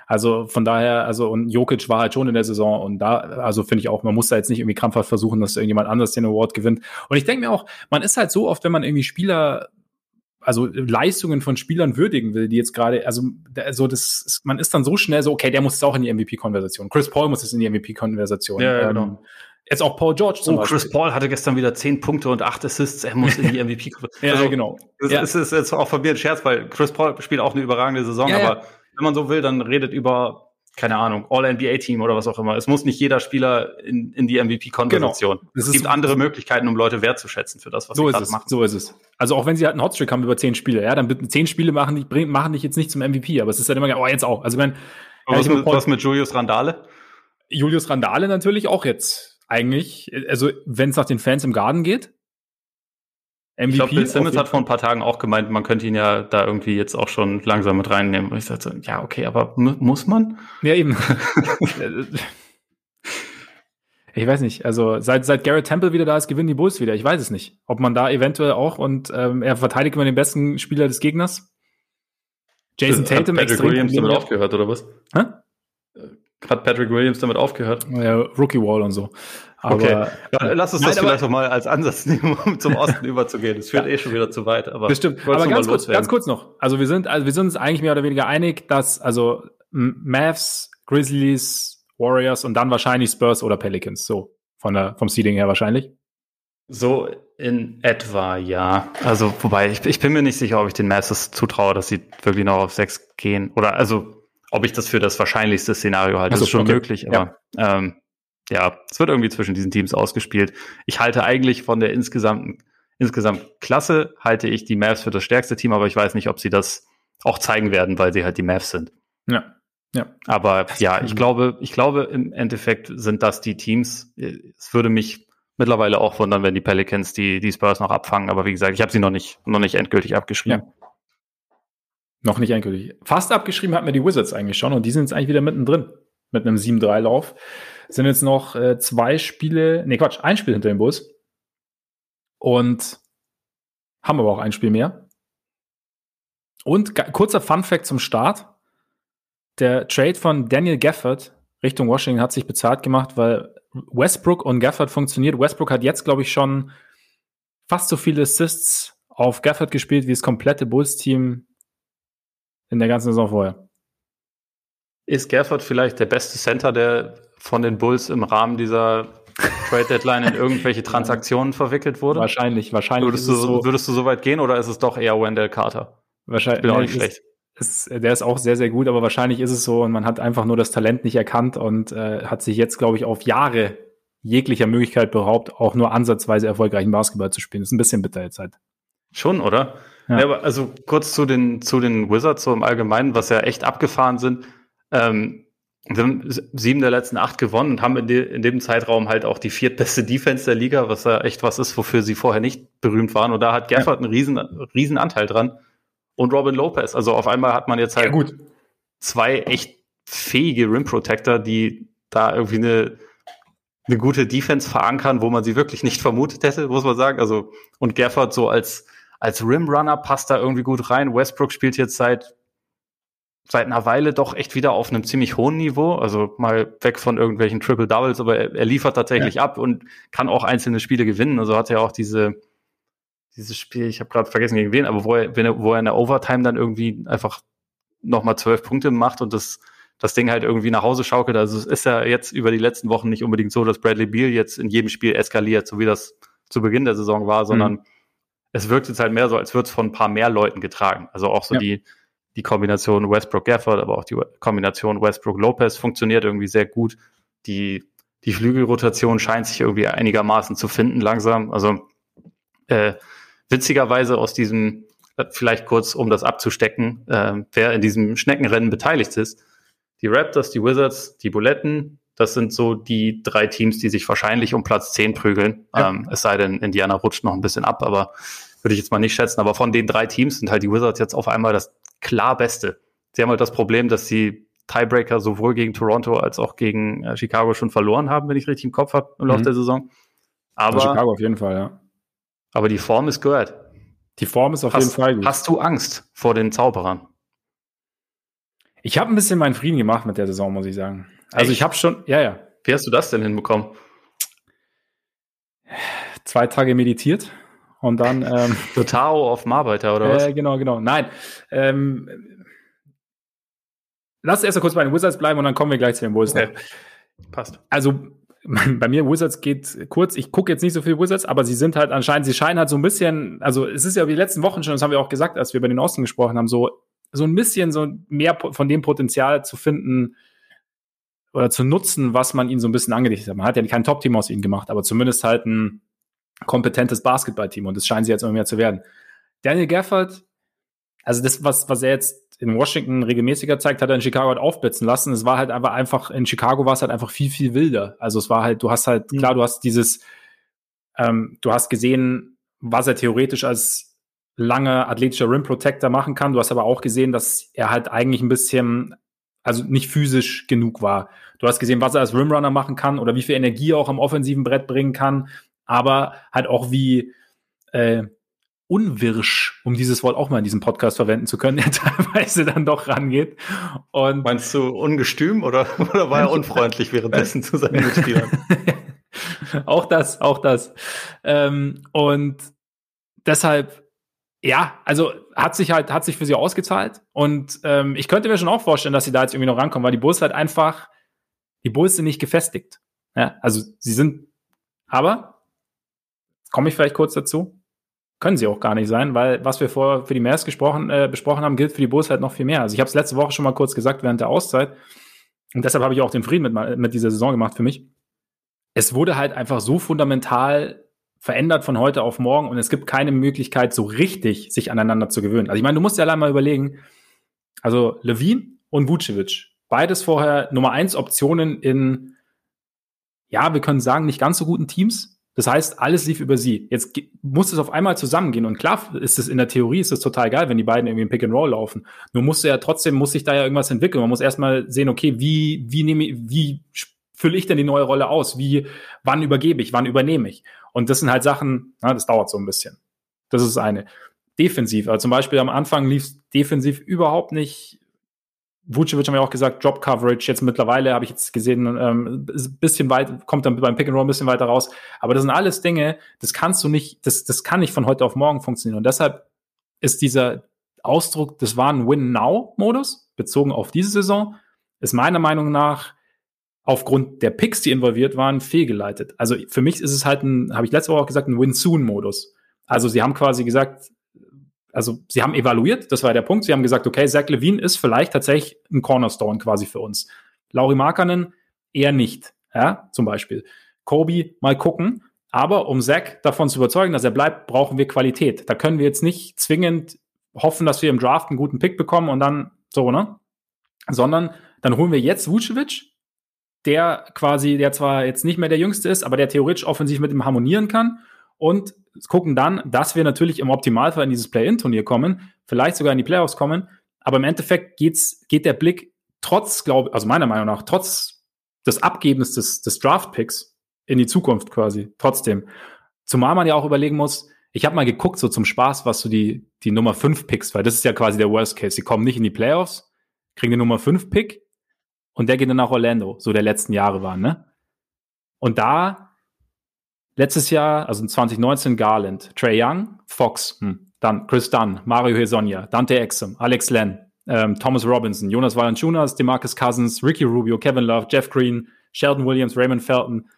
Also von daher, also und Jokic war halt schon in der Saison und da, also finde ich auch, man muss da jetzt nicht irgendwie krampfhaft versuchen, dass irgendjemand anderes den Award gewinnt. Und ich denke mir auch, man ist halt so oft, wenn man irgendwie Spieler also Leistungen von Spielern würdigen will, die jetzt gerade, also, also das, man ist dann so schnell so, okay, der muss jetzt auch in die MVP-Konversation. Chris Paul muss jetzt in die MVP-Konversation. Ja, ja, genau. Ähm, jetzt auch Paul George zum oh, Beispiel. Chris Paul hatte gestern wieder zehn Punkte und acht Assists. Er muss in die MVP. ja, also, genau. Das ja. ist, ist jetzt auch von mir ein Scherz, weil Chris Paul spielt auch eine überragende Saison, ja, aber wenn man so will, dann redet über keine Ahnung, All-NBA-Team oder was auch immer. Es muss nicht jeder Spieler in, in die MVP-Konversation. Genau. Es gibt andere Möglichkeiten, um Leute wertzuschätzen für das, was so sie gerade machen. So ist es. Also auch wenn sie halt einen Hotstreak haben über zehn Spiele, ja, dann zehn Spiele machen die, bringen, machen dich jetzt nicht zum MVP, aber es ist halt immer, oh, jetzt auch. Also wenn, was, mit, was mit Julius Randale? Julius Randale natürlich auch jetzt eigentlich. Also wenn es nach den Fans im Garten geht, MVP ich glaube, Bill Simmons hat vor ein paar Tagen auch gemeint, man könnte ihn ja da irgendwie jetzt auch schon langsam mit reinnehmen. Und ich sagte, ja, okay, aber muss man? Ja, eben. ich weiß nicht. Also seit, seit Garrett Temple wieder da ist, gewinnen die Bulls wieder. Ich weiß es nicht. Ob man da eventuell auch und ähm, er verteidigt immer den besten Spieler des Gegners. Jason Tatum Patrick extrem Williams damit aufgehört, oder was? Hä? Hat Patrick Williams damit aufgehört? Ja, Rookie Wall und so. Aber, okay, ja, lass uns nein, das vielleicht doch mal als Ansatz nehmen, um zum Osten überzugehen. Das führt ja. eh schon wieder zu weit. Aber bestimmt. Aber ganz kurz, ganz kurz noch. Also wir sind, also wir sind uns eigentlich mehr oder weniger einig, dass also Mavs, Grizzlies, Warriors und dann wahrscheinlich Spurs oder Pelicans. So von der vom Seeding her wahrscheinlich. So in etwa, ja. Also wobei ich, ich bin mir nicht sicher, ob ich den Mavs das zutraue, dass sie wirklich noch auf sechs gehen. Oder also ob ich das für das wahrscheinlichste Szenario halte. Also, das ist schon okay. möglich, aber ja. Ähm, ja, es wird irgendwie zwischen diesen Teams ausgespielt. Ich halte eigentlich von der insgesamten, insgesamt Klasse, halte ich die Mavs für das stärkste Team, aber ich weiß nicht, ob sie das auch zeigen werden, weil sie halt die Mavs sind. Ja. Ja. Aber ja, ich glaube, ich glaube, im Endeffekt sind das die Teams. Es würde mich mittlerweile auch wundern, wenn die Pelicans die, die Spurs noch abfangen. Aber wie gesagt, ich habe sie noch nicht, noch nicht endgültig abgeschrieben. Ja. Noch nicht endgültig. Fast abgeschrieben hatten wir die Wizards eigentlich schon und die sind jetzt eigentlich wieder mittendrin mit einem 7-3-Lauf. Sind jetzt noch äh, zwei Spiele, nee Quatsch, ein Spiel hinter dem Bus. Und haben aber auch ein Spiel mehr. Und kurzer Fun Fact zum Start. Der Trade von Daniel Gafford Richtung Washington hat sich bezahlt gemacht, weil Westbrook und Gafford funktioniert. Westbrook hat jetzt, glaube ich, schon fast so viele Assists auf Gafford gespielt wie das komplette Bulls-Team in der ganzen Saison vorher. Ist Gafford vielleicht der beste Center, der von den Bulls im Rahmen dieser Trade Deadline in irgendwelche Transaktionen verwickelt wurde? Wahrscheinlich, wahrscheinlich. Würdest du, so, würdest du so weit gehen oder ist es doch eher Wendell Carter? Wahrscheinlich. Bin auch nicht schlecht. Ist, der ist auch sehr, sehr gut, aber wahrscheinlich ist es so und man hat einfach nur das Talent nicht erkannt und äh, hat sich jetzt, glaube ich, auf Jahre jeglicher Möglichkeit beraubt, auch nur ansatzweise erfolgreichen Basketball zu spielen. Das ist ein bisschen bitter jetzt halt. Schon, oder? Ja. ja. aber also kurz zu den, zu den Wizards so im Allgemeinen, was ja echt abgefahren sind. Ähm, wir haben sieben der letzten acht gewonnen und haben in, de, in dem Zeitraum halt auch die viertbeste Defense der Liga, was ja echt was ist, wofür sie vorher nicht berühmt waren. Und da hat Gafford ja. einen riesen, riesen Anteil dran und Robin Lopez. Also auf einmal hat man jetzt halt ja, zwei echt fähige Rim Protector, die da irgendwie eine, eine gute Defense verankern, wo man sie wirklich nicht vermutet hätte, muss man sagen. Also, und Gafford so als, als Rim Runner passt da irgendwie gut rein. Westbrook spielt jetzt seit, seit einer Weile doch echt wieder auf einem ziemlich hohen Niveau. Also mal weg von irgendwelchen Triple Doubles, aber er, er liefert tatsächlich ja. ab und kann auch einzelne Spiele gewinnen. Also hat er auch diese, dieses Spiel, ich habe gerade vergessen gegen wen, aber wo er, wenn er, wo er in der Overtime dann irgendwie einfach nochmal zwölf Punkte macht und das, das Ding halt irgendwie nach Hause schaukelt. Also es ist ja jetzt über die letzten Wochen nicht unbedingt so, dass Bradley Beal jetzt in jedem Spiel eskaliert, so wie das zu Beginn der Saison war, sondern mhm. es wirkt jetzt halt mehr so, als würde es von ein paar mehr Leuten getragen. Also auch so ja. die, die Kombination Westbrook-Gafford, aber auch die Kombination Westbrook-Lopez funktioniert irgendwie sehr gut. Die, die Flügelrotation scheint sich irgendwie einigermaßen zu finden langsam. Also äh, witzigerweise aus diesem, vielleicht kurz, um das abzustecken, äh, wer in diesem Schneckenrennen beteiligt ist. Die Raptors, die Wizards, die Buletten, das sind so die drei Teams, die sich wahrscheinlich um Platz 10 prügeln. Ja. Ähm, es sei denn, Indiana rutscht noch ein bisschen ab, aber würde ich jetzt mal nicht schätzen. Aber von den drei Teams sind halt die Wizards jetzt auf einmal das klar Beste. Sie haben halt das Problem, dass sie Tiebreaker sowohl gegen Toronto als auch gegen äh, Chicago schon verloren haben, wenn ich richtig im Kopf habe im Laufe mhm. der Saison. Aber also Chicago auf jeden Fall, ja. Aber die Form ist gehört. Die Form ist auf hast, jeden Fall gut. Hast du Angst vor den Zauberern? Ich habe ein bisschen meinen Frieden gemacht mit der Saison, muss ich sagen. Also Echt? ich habe schon, ja, ja. Wie hast du das denn hinbekommen? Zwei Tage meditiert und dann ähm, Totao auf Marbeiter oder was? Äh, genau, genau. Nein. Ähm, lass erst mal kurz bei den Wizards bleiben und dann kommen wir gleich zu den Bulls. Okay. Passt. Also bei mir Wizards geht kurz, ich gucke jetzt nicht so viel Wizards, aber sie sind halt anscheinend, sie scheinen halt so ein bisschen, also es ist ja wie die letzten Wochen schon, das haben wir auch gesagt, als wir über den Osten gesprochen haben, so, so ein bisschen so mehr von dem Potenzial zu finden oder zu nutzen, was man ihnen so ein bisschen angedichtet hat. Man hat ja kein Top-Team aus ihnen gemacht, aber zumindest halt ein kompetentes Basketballteam und das scheinen sie jetzt immer mehr zu werden. Daniel Gafford, also das, was, was er jetzt in Washington regelmäßiger zeigt, hat er in Chicago halt aufblitzen lassen. Es war halt einfach, einfach in Chicago war es halt einfach viel, viel wilder. Also es war halt, du hast halt, mhm. klar, du hast dieses, ähm, du hast gesehen, was er theoretisch als langer athletischer Rim Protector machen kann. Du hast aber auch gesehen, dass er halt eigentlich ein bisschen, also nicht physisch genug war. Du hast gesehen, was er als Rimrunner machen kann oder wie viel Energie er auch am offensiven Brett bringen kann, aber halt auch wie, äh, unwirsch, um dieses Wort auch mal in diesem Podcast verwenden zu können, der teilweise dann doch rangeht. Und Meinst du ungestüm oder, oder war er unfreundlich währenddessen zu seinen Mitspielern? auch das, auch das. Ähm, und deshalb, ja, also hat sich halt, hat sich für sie ausgezahlt. Und ähm, ich könnte mir schon auch vorstellen, dass sie da jetzt irgendwie noch rankommen, weil die Bulls halt einfach, die Bulls sind nicht gefestigt. Ja, also sie sind, aber komme ich vielleicht kurz dazu können sie auch gar nicht sein, weil was wir vorher für die Mavs gesprochen, äh, besprochen haben, gilt für die Bulls halt noch viel mehr. Also ich habe es letzte Woche schon mal kurz gesagt während der Auszeit und deshalb habe ich auch den Frieden mit, mit dieser Saison gemacht für mich. Es wurde halt einfach so fundamental verändert von heute auf morgen und es gibt keine Möglichkeit, so richtig sich aneinander zu gewöhnen. Also ich meine, du musst ja allein mal überlegen, also Levine und Vucevic, beides vorher Nummer eins Optionen in, ja, wir können sagen, nicht ganz so guten Teams, das heißt, alles lief über sie. Jetzt muss es auf einmal zusammengehen. Und klar ist es in der Theorie ist es total geil, wenn die beiden irgendwie im Pick and Roll laufen. Nur musste ja trotzdem, muss sich da ja irgendwas entwickeln. Man muss erstmal sehen, okay, wie, wie nehme ich, wie fülle ich denn die neue Rolle aus? Wie, wann übergebe ich? Wann übernehme ich? Und das sind halt Sachen, na, das dauert so ein bisschen. Das ist eine. Defensiv, also zum Beispiel am Anfang lief es defensiv überhaupt nicht Vucevic haben ja auch gesagt, Drop Coverage. Jetzt mittlerweile habe ich jetzt gesehen, ähm, bisschen weit, kommt dann beim Pick and Roll ein bisschen weiter raus. Aber das sind alles Dinge, das kannst du nicht, das, das kann nicht von heute auf morgen funktionieren. Und deshalb ist dieser Ausdruck, das war ein Win-Now-Modus, bezogen auf diese Saison, ist meiner Meinung nach aufgrund der Picks, die involviert waren, fehlgeleitet. Also für mich ist es halt ein, habe ich letzte Woche auch gesagt, ein Win-Soon-Modus. Also sie haben quasi gesagt, also sie haben evaluiert, das war der Punkt. Sie haben gesagt, okay, Zach Levine ist vielleicht tatsächlich ein Cornerstone quasi für uns. Lauri Markanen eher nicht, ja, zum Beispiel. Kobe mal gucken. Aber um Zach davon zu überzeugen, dass er bleibt, brauchen wir Qualität. Da können wir jetzt nicht zwingend hoffen, dass wir im Draft einen guten Pick bekommen und dann so, ne? Sondern dann holen wir jetzt Vucevic, der quasi, der zwar jetzt nicht mehr der Jüngste ist, aber der theoretisch offensiv mit ihm harmonieren kann und gucken dann, dass wir natürlich im Optimalfall in dieses Play-In-Turnier kommen, vielleicht sogar in die Playoffs kommen. Aber im Endeffekt geht's, geht der Blick trotz, glaube also meiner Meinung nach, trotz des Abgebens des, des Draft-Picks in die Zukunft quasi, trotzdem. Zumal man ja auch überlegen muss, ich habe mal geguckt, so zum Spaß, was so die, die Nummer 5 Picks, weil das ist ja quasi der Worst Case. Sie kommen nicht in die Playoffs, kriegen den Nummer 5 Pick und der geht dann nach Orlando, so der letzten Jahre waren, ne? Und da Letztes Jahr, also in 2019, Garland, Trey Young, Fox, hm. dann Chris Dunn, Mario Hezonja, Dante Exum, Alex Len, ähm, Thomas Robinson, Jonas Valanciunas, DeMarcus Cousins, Ricky Rubio, Kevin Love, Jeff Green, Sheldon Williams, Raymond Felton.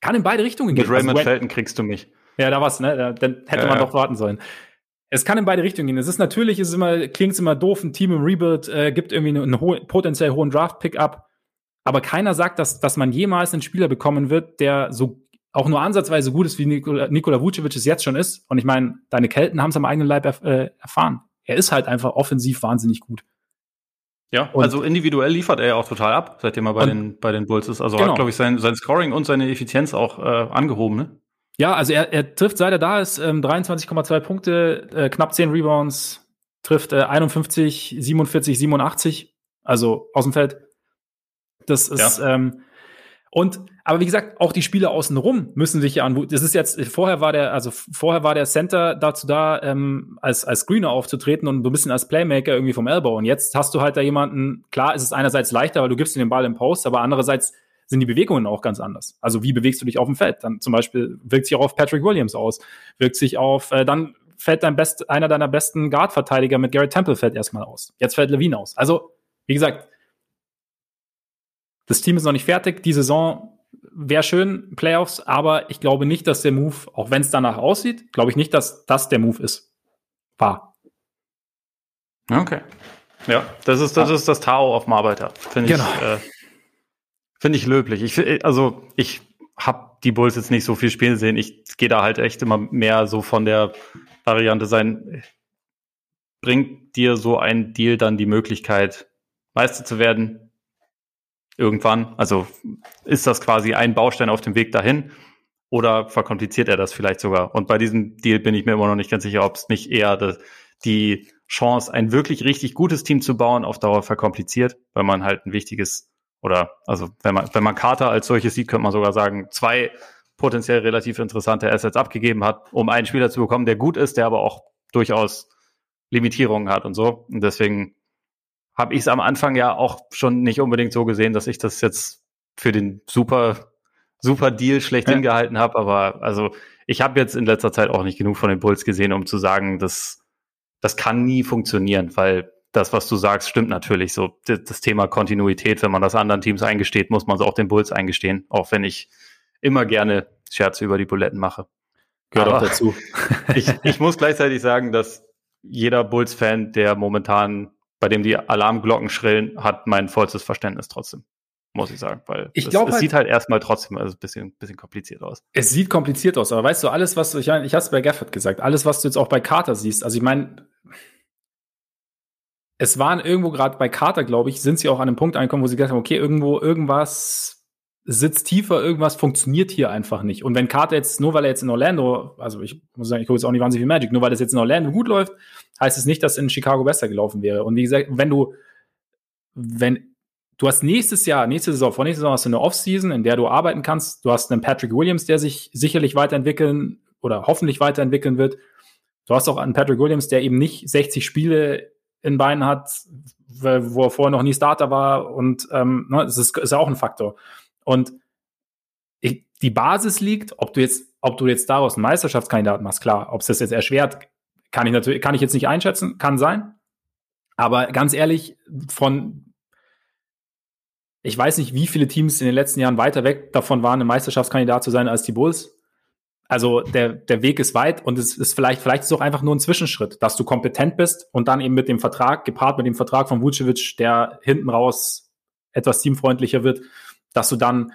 Kann in beide Richtungen gehen. Mit Raymond also, Felton kriegst du mich. Ja, da war's, ne? Dann hätte ja, man doch warten sollen. Es kann in beide Richtungen gehen. Es ist natürlich, es ist immer, klingt immer doof, ein Team im Rebuild äh, gibt irgendwie einen, einen ho potenziell hohen Draft-Pick-up aber keiner sagt, dass, dass man jemals einen Spieler bekommen wird, der so auch nur ansatzweise gut ist, wie Nikola, Nikola Vucevic es jetzt schon ist. Und ich meine, deine Kelten haben es am eigenen Leib erf äh, erfahren. Er ist halt einfach offensiv wahnsinnig gut. Ja, und also individuell liefert er ja auch total ab, seitdem er bei, den, bei den Bulls ist. Also genau. hat, glaube ich, sein, sein Scoring und seine Effizienz auch äh, angehoben, ne? Ja, also er, er trifft, seit er da ist, ähm, 23,2 Punkte, äh, knapp 10 Rebounds, trifft äh, 51, 47, 87, also aus dem Feld. Das ist, ja. ähm, und, aber wie gesagt, auch die Spieler außenrum müssen sich ja an, das ist jetzt, vorher war der, also vorher war der Center dazu da, ähm, als, als Screener aufzutreten und ein bisschen als Playmaker irgendwie vom Elbow. Und jetzt hast du halt da jemanden, klar ist es einerseits leichter, weil du gibst ihm den Ball im Post, aber andererseits sind die Bewegungen auch ganz anders. Also wie bewegst du dich auf dem Feld? Dann zum Beispiel wirkt sich auch auf Patrick Williams aus, wirkt sich auf, äh, dann fällt dein best, einer deiner besten Guard-Verteidiger mit Garrett Temple fällt erstmal aus. Jetzt fällt Levine aus. Also, wie gesagt, das Team ist noch nicht fertig. Die Saison wäre schön, Playoffs, aber ich glaube nicht, dass der Move, auch wenn es danach aussieht, glaube ich nicht, dass das der Move ist. War. Okay. Ja, das ist das, ist das Tao auf dem Arbeiter. Finde ich, genau. äh, finde ich löblich. Ich, also, ich habe die Bulls jetzt nicht so viel spielen sehen. Ich gehe da halt echt immer mehr so von der Variante sein. Bringt dir so ein Deal dann die Möglichkeit, Meister zu werden? Irgendwann? Also ist das quasi ein Baustein auf dem Weg dahin oder verkompliziert er das vielleicht sogar? Und bei diesem Deal bin ich mir immer noch nicht ganz sicher, ob es nicht eher das, die Chance, ein wirklich richtig gutes Team zu bauen, auf Dauer verkompliziert, weil man halt ein wichtiges oder also wenn man wenn man Carter als solches sieht, könnte man sogar sagen, zwei potenziell relativ interessante Assets abgegeben hat, um einen Spieler zu bekommen, der gut ist, der aber auch durchaus Limitierungen hat und so. Und deswegen habe ich es am Anfang ja auch schon nicht unbedingt so gesehen, dass ich das jetzt für den super, super Deal schlechthin ja. gehalten habe. Aber also ich habe jetzt in letzter Zeit auch nicht genug von den Bulls gesehen, um zu sagen, dass das kann nie funktionieren, weil das, was du sagst, stimmt natürlich. So das Thema Kontinuität, wenn man das anderen Teams eingesteht, muss man es auch den Bulls eingestehen, auch wenn ich immer gerne Scherze über die Buletten mache. Gehört Aber auch dazu. ich, ich muss gleichzeitig sagen, dass jeder Bulls-Fan, der momentan, bei dem die Alarmglocken schrillen, hat mein vollstes Verständnis trotzdem muss ich sagen, weil ich glaub, es, halt, sieht halt erstmal trotzdem also ein bisschen, bisschen kompliziert aus. Es sieht kompliziert aus, aber weißt du, alles, was du, ich, ich habe es bei Gafford gesagt, alles, was du jetzt auch bei Carter siehst, also ich meine, es waren irgendwo gerade bei Carter, glaube ich, sind sie auch an einem Punkt angekommen, wo sie gesagt haben, okay, irgendwo, irgendwas sitzt tiefer, irgendwas funktioniert hier einfach nicht. Und wenn Carter jetzt, nur weil er jetzt in Orlando, also ich muss sagen, ich gucke jetzt auch nicht wahnsinnig viel Magic, nur weil es jetzt in Orlando gut läuft, heißt es nicht, dass in Chicago besser gelaufen wäre. Und wie gesagt, wenn du, wenn, du hast nächstes Jahr, nächste Saison, vor nächste Saison hast du eine Offseason, in der du arbeiten kannst. Du hast einen Patrick Williams, der sich sicherlich weiterentwickeln oder hoffentlich weiterentwickeln wird. Du hast auch einen Patrick Williams, der eben nicht 60 Spiele in Beinen hat, wo er vorher noch nie Starter war und ähm, ne, das ist, ist ja auch ein Faktor. Und ich, die Basis liegt, ob du jetzt, ob du jetzt daraus einen Meisterschaftskandidat machst, klar, ob es das jetzt erschwert, kann ich natürlich, kann ich jetzt nicht einschätzen, kann sein. Aber ganz ehrlich, von, ich weiß nicht, wie viele Teams in den letzten Jahren weiter weg davon waren, ein Meisterschaftskandidat zu sein als die Bulls. Also der, der Weg ist weit und es ist vielleicht, vielleicht ist es auch einfach nur ein Zwischenschritt, dass du kompetent bist und dann eben mit dem Vertrag, gepaart mit dem Vertrag von Vucevic, der hinten raus etwas teamfreundlicher wird, dass du dann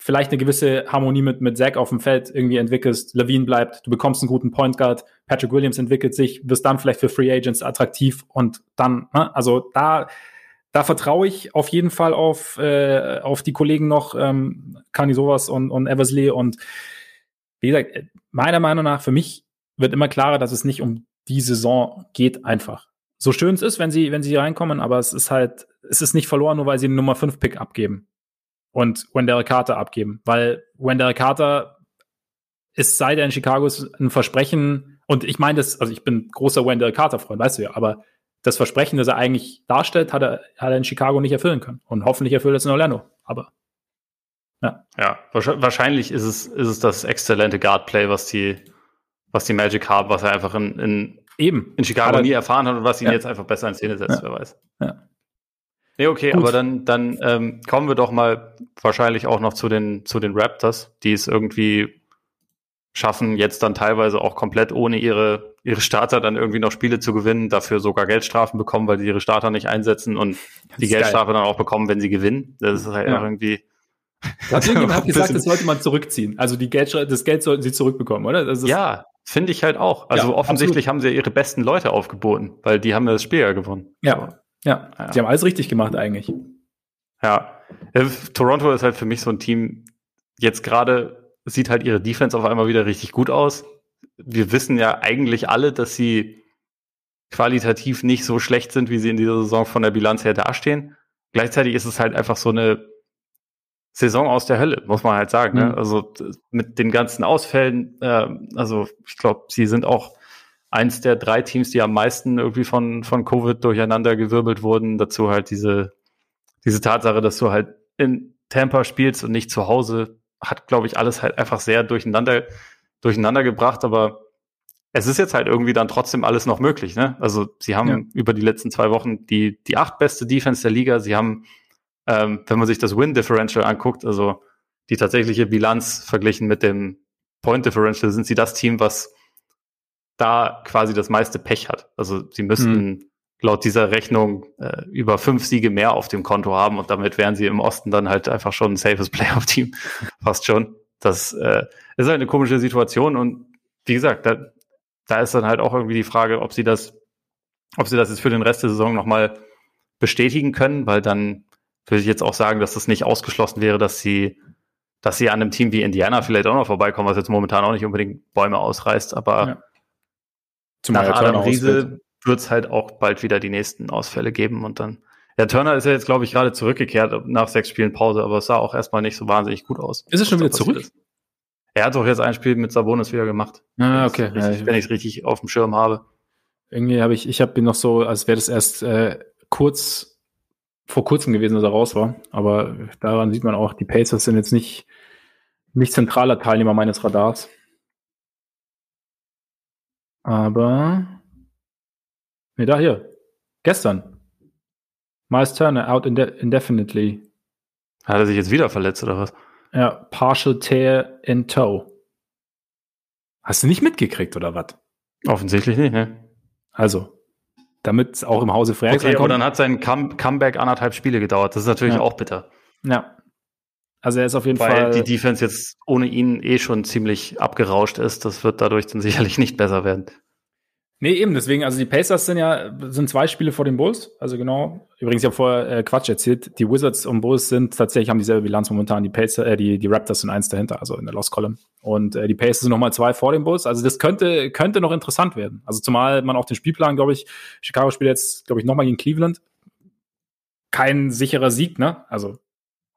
vielleicht eine gewisse Harmonie mit, mit Zach auf dem Feld irgendwie entwickelst, Levine bleibt, du bekommst einen guten Point Guard, Patrick Williams entwickelt sich, wirst dann vielleicht für Free Agents attraktiv und dann, ne, also da, da vertraue ich auf jeden Fall auf, äh, auf die Kollegen noch, ähm, Kani sowas und, und Eversley und wie gesagt, meiner Meinung nach, für mich wird immer klarer, dass es nicht um die Saison geht einfach. So schön es ist, wenn sie, wenn sie reinkommen, aber es ist halt, es ist nicht verloren, nur weil sie den Nummer 5 Pick abgeben und Wendell Carter abgeben, weil Wendell Carter ist seit er in Chicago ist ein Versprechen und ich meine das, also ich bin großer Wendell Carter Freund, weißt du ja, aber das Versprechen, das er eigentlich darstellt, hat er, hat er in Chicago nicht erfüllen können und hoffentlich erfüllt er es in Orlando, aber ja. Ja, wahrscheinlich ist es, ist es das exzellente Guard-Play, was die, was die Magic haben, was er einfach in, in, Eben. in Chicago nie erfahren hat und was ihn ja. jetzt einfach besser in Szene setzt, ja. wer weiß. Ja. Nee, okay, Gut. aber dann, dann ähm, kommen wir doch mal wahrscheinlich auch noch zu den, zu den Raptors, die es irgendwie schaffen, jetzt dann teilweise auch komplett ohne ihre, ihre Starter dann irgendwie noch Spiele zu gewinnen, dafür sogar Geldstrafen bekommen, weil sie ihre Starter nicht einsetzen und die Geldstrafe geil. dann auch bekommen, wenn sie gewinnen. Das ist halt ja. irgendwie. Hat irgendjemand hat gesagt, das sollte man zurückziehen. Also die Geld, das Geld sollten sie zurückbekommen, oder? ja, finde ich halt auch. Also ja, offensichtlich absolut. haben sie ihre besten Leute aufgeboten, weil die haben das Spiel ja gewonnen. Ja. Ja, ja, sie haben alles richtig gemacht eigentlich. Ja, Toronto ist halt für mich so ein Team, jetzt gerade sieht halt ihre Defense auf einmal wieder richtig gut aus. Wir wissen ja eigentlich alle, dass sie qualitativ nicht so schlecht sind, wie sie in dieser Saison von der Bilanz her dastehen. Gleichzeitig ist es halt einfach so eine Saison aus der Hölle, muss man halt sagen. Ne? Mhm. Ne? Also mit den ganzen Ausfällen, äh, also ich glaube, sie sind auch eins der drei Teams, die am meisten irgendwie von, von Covid durcheinander gewirbelt wurden. Dazu halt diese, diese Tatsache, dass du halt in Tampa spielst und nicht zu Hause, hat, glaube ich, alles halt einfach sehr durcheinander, durcheinander gebracht. Aber es ist jetzt halt irgendwie dann trotzdem alles noch möglich. Ne? Also sie haben ja. über die letzten zwei Wochen die, die acht beste Defense der Liga. Sie haben, ähm, wenn man sich das Win-Differential anguckt, also die tatsächliche Bilanz verglichen mit dem Point-Differential, sind sie das Team, was da quasi das meiste Pech hat. Also sie müssten hm. laut dieser Rechnung äh, über fünf Siege mehr auf dem Konto haben und damit wären sie im Osten dann halt einfach schon ein safes Playoff-Team. Fast schon. Das äh, ist halt eine komische Situation und wie gesagt, da, da ist dann halt auch irgendwie die Frage, ob sie das, ob sie das jetzt für den Rest der Saison nochmal bestätigen können, weil dann würde ich jetzt auch sagen, dass das nicht ausgeschlossen wäre, dass sie, dass sie an einem Team wie Indiana vielleicht auch noch vorbeikommen, was jetzt momentan auch nicht unbedingt Bäume ausreißt, aber ja. Zum Nach Adam Riese wird es halt auch bald wieder die nächsten Ausfälle geben und dann. Ja, Turner ist ja jetzt, glaube ich, gerade zurückgekehrt nach sechs Spielen Pause, aber es sah auch erstmal nicht so wahnsinnig gut aus. Ist es schon wieder zurück? Ist. Er hat doch jetzt ein Spiel mit Sabonis wieder gemacht. Ah, okay. Wenn ich es richtig auf dem Schirm habe. Irgendwie habe ich, ich habe ihn noch so, als wäre das erst äh, kurz vor kurzem gewesen, dass er raus war. Aber daran sieht man auch, die Pacers sind jetzt nicht, nicht zentraler Teilnehmer meines Radars. Aber, ne, da hier. Gestern. Miles Turner out inde indefinitely. Hat er sich jetzt wieder verletzt oder was? Ja, partial tear in toe. Hast du nicht mitgekriegt oder was? Offensichtlich nicht, ne? Also, damit auch im Hause Freaks Okay, aber dann hat sein Come Comeback anderthalb Spiele gedauert. Das ist natürlich ja. auch bitter. Ja. Also er ist auf jeden Weil Fall. Weil die Defense jetzt ohne ihn eh schon ziemlich abgerauscht ist. Das wird dadurch dann sicherlich nicht besser werden. Nee, eben, deswegen, also die Pacers sind ja, sind zwei Spiele vor den Bulls, also genau. Übrigens, ich habe vorher äh, Quatsch erzählt, die Wizards und Bulls sind tatsächlich, haben dieselbe Bilanz momentan, die Pacers, äh, die, die Raptors sind eins dahinter, also in der Lost Column. Und äh, die Pacers sind nochmal zwei vor den Bulls, also das könnte, könnte noch interessant werden. Also zumal man auch den Spielplan, glaube ich, Chicago spielt jetzt, glaube ich, nochmal gegen Cleveland. Kein sicherer Sieg, ne? Also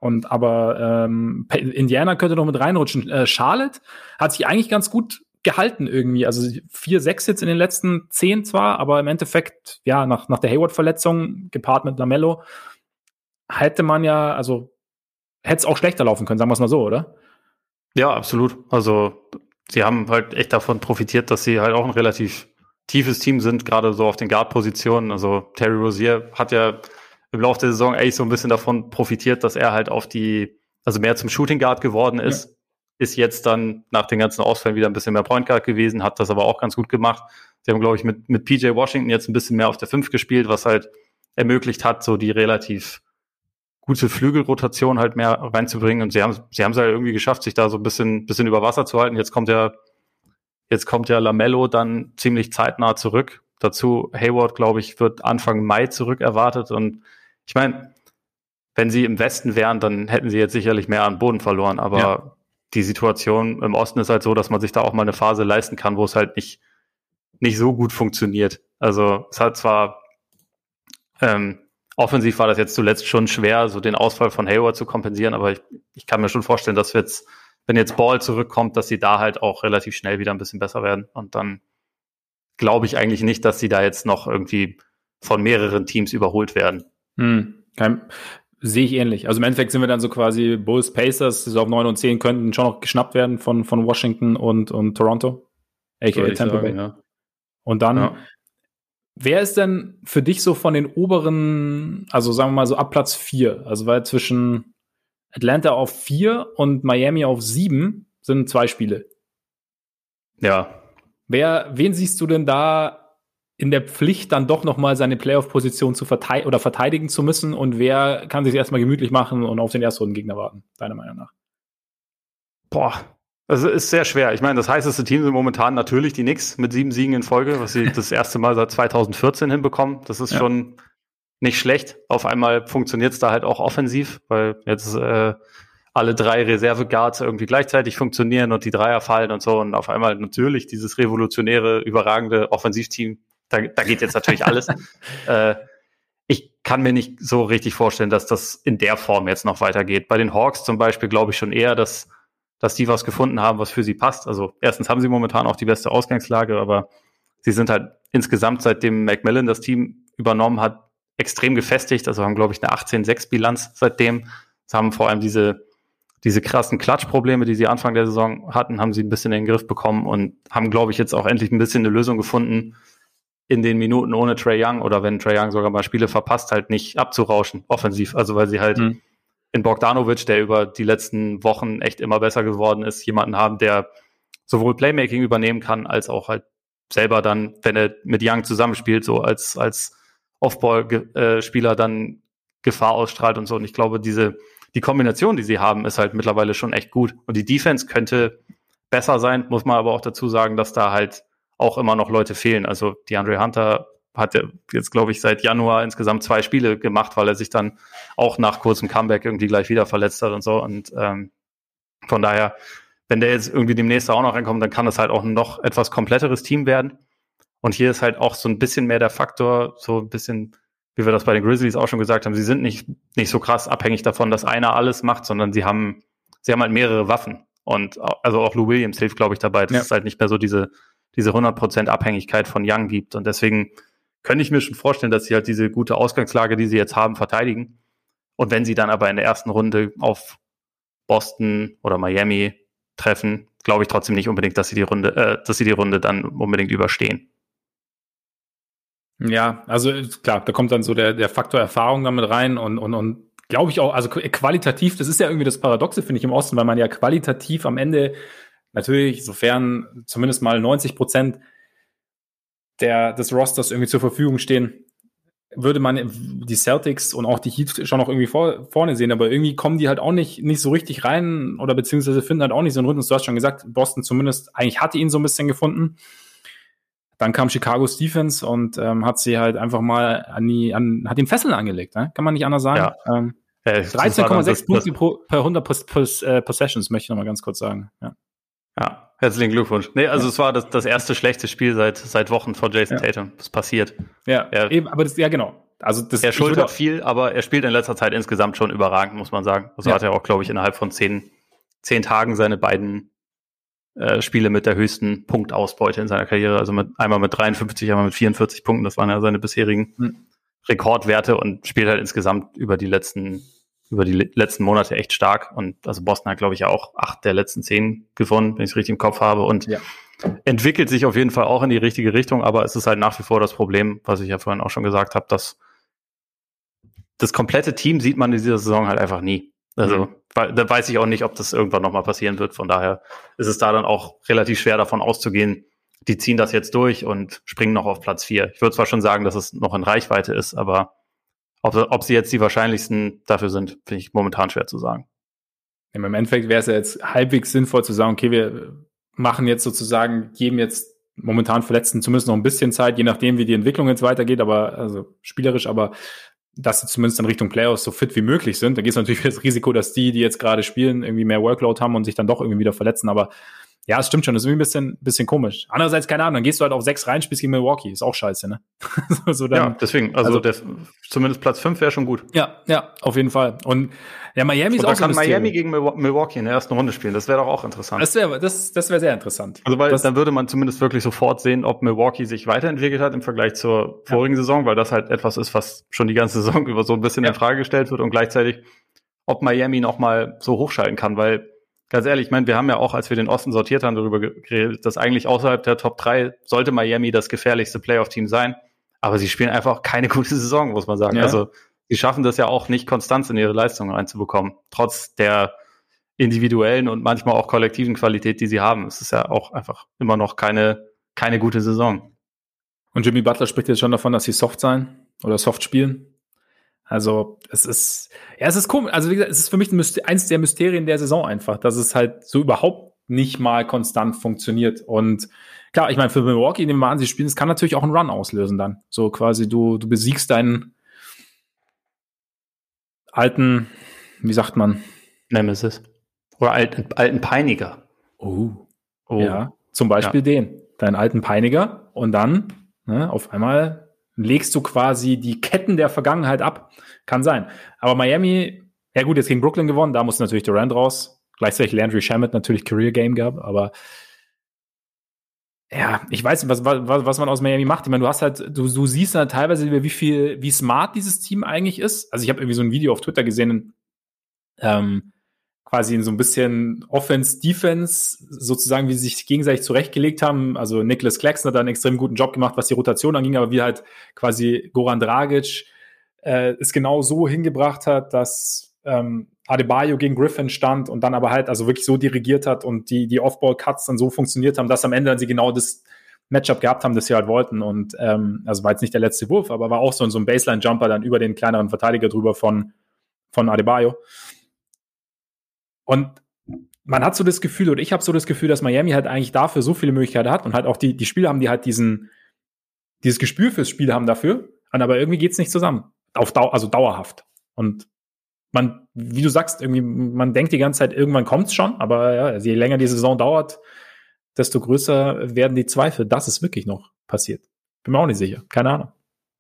und aber ähm, Indiana könnte noch mit reinrutschen. Äh, Charlotte hat sich eigentlich ganz gut gehalten irgendwie. Also vier, sechs jetzt in den letzten zehn zwar, aber im Endeffekt, ja, nach, nach der Hayward-Verletzung, gepaart mit Lamello, hätte man ja, also hätte es auch schlechter laufen können, sagen wir es mal so, oder? Ja, absolut. Also sie haben halt echt davon profitiert, dass sie halt auch ein relativ tiefes Team sind, gerade so auf den Guard-Positionen. Also Terry Rozier hat ja im Laufe der Saison eigentlich so ein bisschen davon profitiert, dass er halt auf die, also mehr zum Shooting Guard geworden ist. Ja ist jetzt dann nach den ganzen Ausfällen wieder ein bisschen mehr Point Guard gewesen, hat das aber auch ganz gut gemacht. Sie haben, glaube ich, mit, mit PJ Washington jetzt ein bisschen mehr auf der 5 gespielt, was halt ermöglicht hat, so die relativ gute Flügelrotation halt mehr reinzubringen. Und sie haben sie haben es halt irgendwie geschafft, sich da so ein bisschen, bisschen über Wasser zu halten. Jetzt kommt ja, jetzt kommt ja Lamello dann ziemlich zeitnah zurück. Dazu Hayward, glaube ich, wird Anfang Mai zurück erwartet. Und ich meine, wenn sie im Westen wären, dann hätten sie jetzt sicherlich mehr an Boden verloren. Aber ja die Situation im Osten ist halt so, dass man sich da auch mal eine Phase leisten kann, wo es halt nicht, nicht so gut funktioniert. Also es hat zwar ähm, offensiv war das jetzt zuletzt schon schwer, so den Ausfall von Hayward zu kompensieren, aber ich, ich kann mir schon vorstellen, dass wir jetzt, wenn jetzt Ball zurückkommt, dass sie da halt auch relativ schnell wieder ein bisschen besser werden. Und dann glaube ich eigentlich nicht, dass sie da jetzt noch irgendwie von mehreren Teams überholt werden. Hm. Kein, Sehe ich ähnlich. Also im Endeffekt sind wir dann so quasi Bulls, Pacers, so auf 9 und 10 könnten schon noch geschnappt werden von, von Washington und, und Toronto. AKA Tampa Bay. Ja. Und dann, ja. wer ist denn für dich so von den oberen, also sagen wir mal so ab Platz 4, also weil zwischen Atlanta auf 4 und Miami auf 7 sind zwei Spiele. Ja. Wer, wen siehst du denn da in der Pflicht, dann doch nochmal seine Playoff-Position zu verteidigen oder verteidigen zu müssen und wer kann sich erstmal gemütlich machen und auf den ersten Gegner warten, deiner Meinung nach? Boah, also ist sehr schwer. Ich meine, das heißeste Team sind momentan natürlich die Knicks mit sieben Siegen in Folge, was sie das erste Mal seit 2014 hinbekommen. Das ist ja. schon nicht schlecht. Auf einmal funktioniert es da halt auch offensiv, weil jetzt äh, alle drei Reserve-Guards irgendwie gleichzeitig funktionieren und die Dreier fallen und so und auf einmal natürlich dieses revolutionäre, überragende Offensivteam da, da geht jetzt natürlich alles. äh, ich kann mir nicht so richtig vorstellen, dass das in der Form jetzt noch weitergeht. Bei den Hawks zum Beispiel glaube ich schon eher, dass, dass die was gefunden haben, was für sie passt. Also erstens haben sie momentan auch die beste Ausgangslage, aber sie sind halt insgesamt, seitdem Macmillan das Team übernommen hat, extrem gefestigt. Also haben, glaube ich, eine 18-6-Bilanz seitdem. Sie haben vor allem diese, diese krassen Klatschprobleme, die sie Anfang der Saison hatten, haben sie ein bisschen in den Griff bekommen und haben, glaube ich, jetzt auch endlich ein bisschen eine Lösung gefunden, in den Minuten ohne Trey Young oder wenn Trey Young sogar mal Spiele verpasst, halt nicht abzurauschen, offensiv. Also weil sie halt mhm. in Bogdanovic, der über die letzten Wochen echt immer besser geworden ist, jemanden haben, der sowohl Playmaking übernehmen kann, als auch halt selber dann, wenn er mit Young zusammenspielt, so als, als Offball-Spieler dann Gefahr ausstrahlt und so. Und ich glaube, diese, die Kombination, die sie haben, ist halt mittlerweile schon echt gut. Und die Defense könnte besser sein, muss man aber auch dazu sagen, dass da halt auch immer noch Leute fehlen. Also die Andre Hunter hat jetzt, glaube ich, seit Januar insgesamt zwei Spiele gemacht, weil er sich dann auch nach kurzem Comeback irgendwie gleich wieder verletzt hat und so. Und ähm, von daher, wenn der jetzt irgendwie demnächst auch noch reinkommt, dann kann das halt auch ein noch etwas kompletteres Team werden. Und hier ist halt auch so ein bisschen mehr der Faktor, so ein bisschen, wie wir das bei den Grizzlies auch schon gesagt haben, sie sind nicht, nicht so krass abhängig davon, dass einer alles macht, sondern sie haben, sie haben halt mehrere Waffen. Und also auch Lou Williams hilft, glaube ich, dabei, dass ja. es halt nicht mehr so diese, diese 100% Abhängigkeit von Young gibt. Und deswegen könnte ich mir schon vorstellen, dass sie halt diese gute Ausgangslage, die sie jetzt haben, verteidigen. Und wenn sie dann aber in der ersten Runde auf Boston oder Miami treffen, glaube ich trotzdem nicht unbedingt, dass sie die Runde, äh, dass sie die Runde dann unbedingt überstehen. Ja, also klar, da kommt dann so der, der Faktor Erfahrung damit rein und, und, und glaube ich auch, also qualitativ, das ist ja irgendwie das Paradoxe, finde ich, im Osten, weil man ja qualitativ am Ende natürlich, sofern zumindest mal 90 Prozent der, des Rosters irgendwie zur Verfügung stehen, würde man die Celtics und auch die Heat schon noch irgendwie vor, vorne sehen, aber irgendwie kommen die halt auch nicht, nicht so richtig rein oder beziehungsweise finden halt auch nicht so einen Rhythmus. Du hast schon gesagt, Boston zumindest eigentlich hatte ihn so ein bisschen gefunden. Dann kam Chicago Stephens und ähm, hat sie halt einfach mal an die, an, hat den Fesseln angelegt, ne? kann man nicht anders sagen. Ja. Ähm, ja, 13,6 Punkte pro, per 100 Pos, Pos, äh, Possessions, möchte ich nochmal ganz kurz sagen. Ja. Ja, herzlichen Glückwunsch. Nee, also ja. es war das, das erste schlechte Spiel seit, seit Wochen von Jason ja. Tatum. Das passiert. Ja, er, eben, aber das, ja genau. Also das, er schultert viel, aber er spielt in letzter Zeit insgesamt schon überragend, muss man sagen. Also ja. hat er auch, glaube ich, innerhalb von zehn, zehn Tagen seine beiden äh, Spiele mit der höchsten Punktausbeute in seiner Karriere. Also mit, einmal mit 53, einmal mit 44 Punkten. Das waren ja seine bisherigen hm. Rekordwerte und spielt halt insgesamt über die letzten über die letzten Monate echt stark. Und also Boston hat, glaube ich, ja auch acht der letzten zehn gewonnen, wenn ich es richtig im Kopf habe. Und ja. entwickelt sich auf jeden Fall auch in die richtige Richtung, aber es ist halt nach wie vor das Problem, was ich ja vorhin auch schon gesagt habe, dass das komplette Team sieht man in dieser Saison halt einfach nie. Also mhm. da weiß ich auch nicht, ob das irgendwann nochmal passieren wird. Von daher ist es da dann auch relativ schwer davon auszugehen, die ziehen das jetzt durch und springen noch auf Platz vier. Ich würde zwar schon sagen, dass es noch in Reichweite ist, aber ob, ob sie jetzt die wahrscheinlichsten dafür sind, finde ich momentan schwer zu sagen. Im Endeffekt wäre es ja jetzt halbwegs sinnvoll zu sagen, okay, wir machen jetzt sozusagen, geben jetzt momentan Verletzten zumindest noch ein bisschen Zeit, je nachdem, wie die Entwicklung jetzt weitergeht, aber also spielerisch, aber dass sie zumindest in Richtung Playoffs so fit wie möglich sind. Da geht es natürlich das Risiko, dass die, die jetzt gerade spielen, irgendwie mehr Workload haben und sich dann doch irgendwie wieder verletzen. Aber ja, es stimmt schon, das ist irgendwie ein bisschen, bisschen komisch. Andererseits, keine Ahnung, dann gehst du halt auf sechs rein, spielst gegen Milwaukee. Ist auch scheiße, ne? so dann, ja, deswegen, also, also der, zumindest Platz fünf wäre schon gut. Ja, ja, auf jeden Fall. Und ja, Miami ist Und auch so kann Miami gegen Milwaukee in der ersten Runde spielen. Das wäre doch auch interessant. Das wäre das, das wäre sehr interessant. Also weil das, dann würde man zumindest wirklich sofort sehen, ob Milwaukee sich weiterentwickelt hat im Vergleich zur vorigen ja. Saison, weil das halt etwas ist, was schon die ganze Saison über so ein bisschen ja. in Frage gestellt wird und gleichzeitig, ob Miami noch mal so hochschalten kann, weil ganz ehrlich, ich meine, wir haben ja auch, als wir den Osten sortiert haben, darüber geredet, dass eigentlich außerhalb der Top 3 sollte Miami das gefährlichste Playoff-Team sein. Aber sie spielen einfach keine gute Saison, muss man sagen. Ja. Also sie schaffen das ja auch nicht konstant in ihre Leistungen reinzubekommen, trotz der individuellen und manchmal auch kollektiven Qualität, die sie haben. Es ist ja auch einfach immer noch keine, keine gute Saison. Und Jimmy Butler spricht jetzt schon davon, dass sie soft sein oder soft spielen. Also es ist, ja, es ist komisch. Also wie gesagt, es ist für mich eins der Mysterien der Saison einfach, dass es halt so überhaupt nicht mal konstant funktioniert. Und klar, ich meine, für Milwaukee, nehmen wir an, sie spielen, es kann natürlich auch einen Run auslösen dann. So quasi, du, du besiegst deinen alten, wie sagt man? Nemesis. Oder alten, alten Peiniger. Oh. oh. Ja, zum Beispiel ja. den, deinen alten Peiniger. Und dann, ne, auf einmal legst du quasi die Ketten der Vergangenheit ab. Kann sein. Aber Miami, ja gut, jetzt gegen Brooklyn gewonnen, da muss natürlich Durant raus. Gleichzeitig Landry Shamet natürlich Career Game gehabt, aber ja, ich weiß nicht, was, was, was man aus Miami macht. Ich meine, du hast halt, du, du siehst halt teilweise, wie viel, wie smart dieses Team eigentlich ist. Also ich habe irgendwie so ein Video auf Twitter gesehen, ähm, quasi in so ein bisschen Offense, Defense, sozusagen, wie sie sich gegenseitig zurechtgelegt haben. Also Nicholas Claxton hat da einen extrem guten Job gemacht, was die Rotation anging, aber wie halt quasi Goran Dragic äh, es genau so hingebracht hat, dass ähm, Adebayo gegen Griffin stand und dann aber halt also wirklich so dirigiert hat und die, die Off-Ball-Cuts dann so funktioniert haben, dass am Ende dann sie genau das Matchup gehabt haben, das sie halt wollten. Und ähm, also war jetzt nicht der letzte Wurf, aber war auch so, so ein Baseline-Jumper dann über den kleineren Verteidiger drüber von, von Adebayo. Und man hat so das Gefühl, oder ich habe so das Gefühl, dass Miami halt eigentlich dafür so viele Möglichkeiten hat und halt auch die, die Spieler haben, die halt diesen, dieses Gespür fürs Spiel haben dafür, und aber irgendwie geht's nicht zusammen. Auf Dau also dauerhaft. Und man, wie du sagst, irgendwie, man denkt die ganze Zeit, irgendwann kommt's schon, aber ja, je länger die Saison dauert, desto größer werden die Zweifel, dass es wirklich noch passiert. Bin mir auch nicht sicher. Keine Ahnung.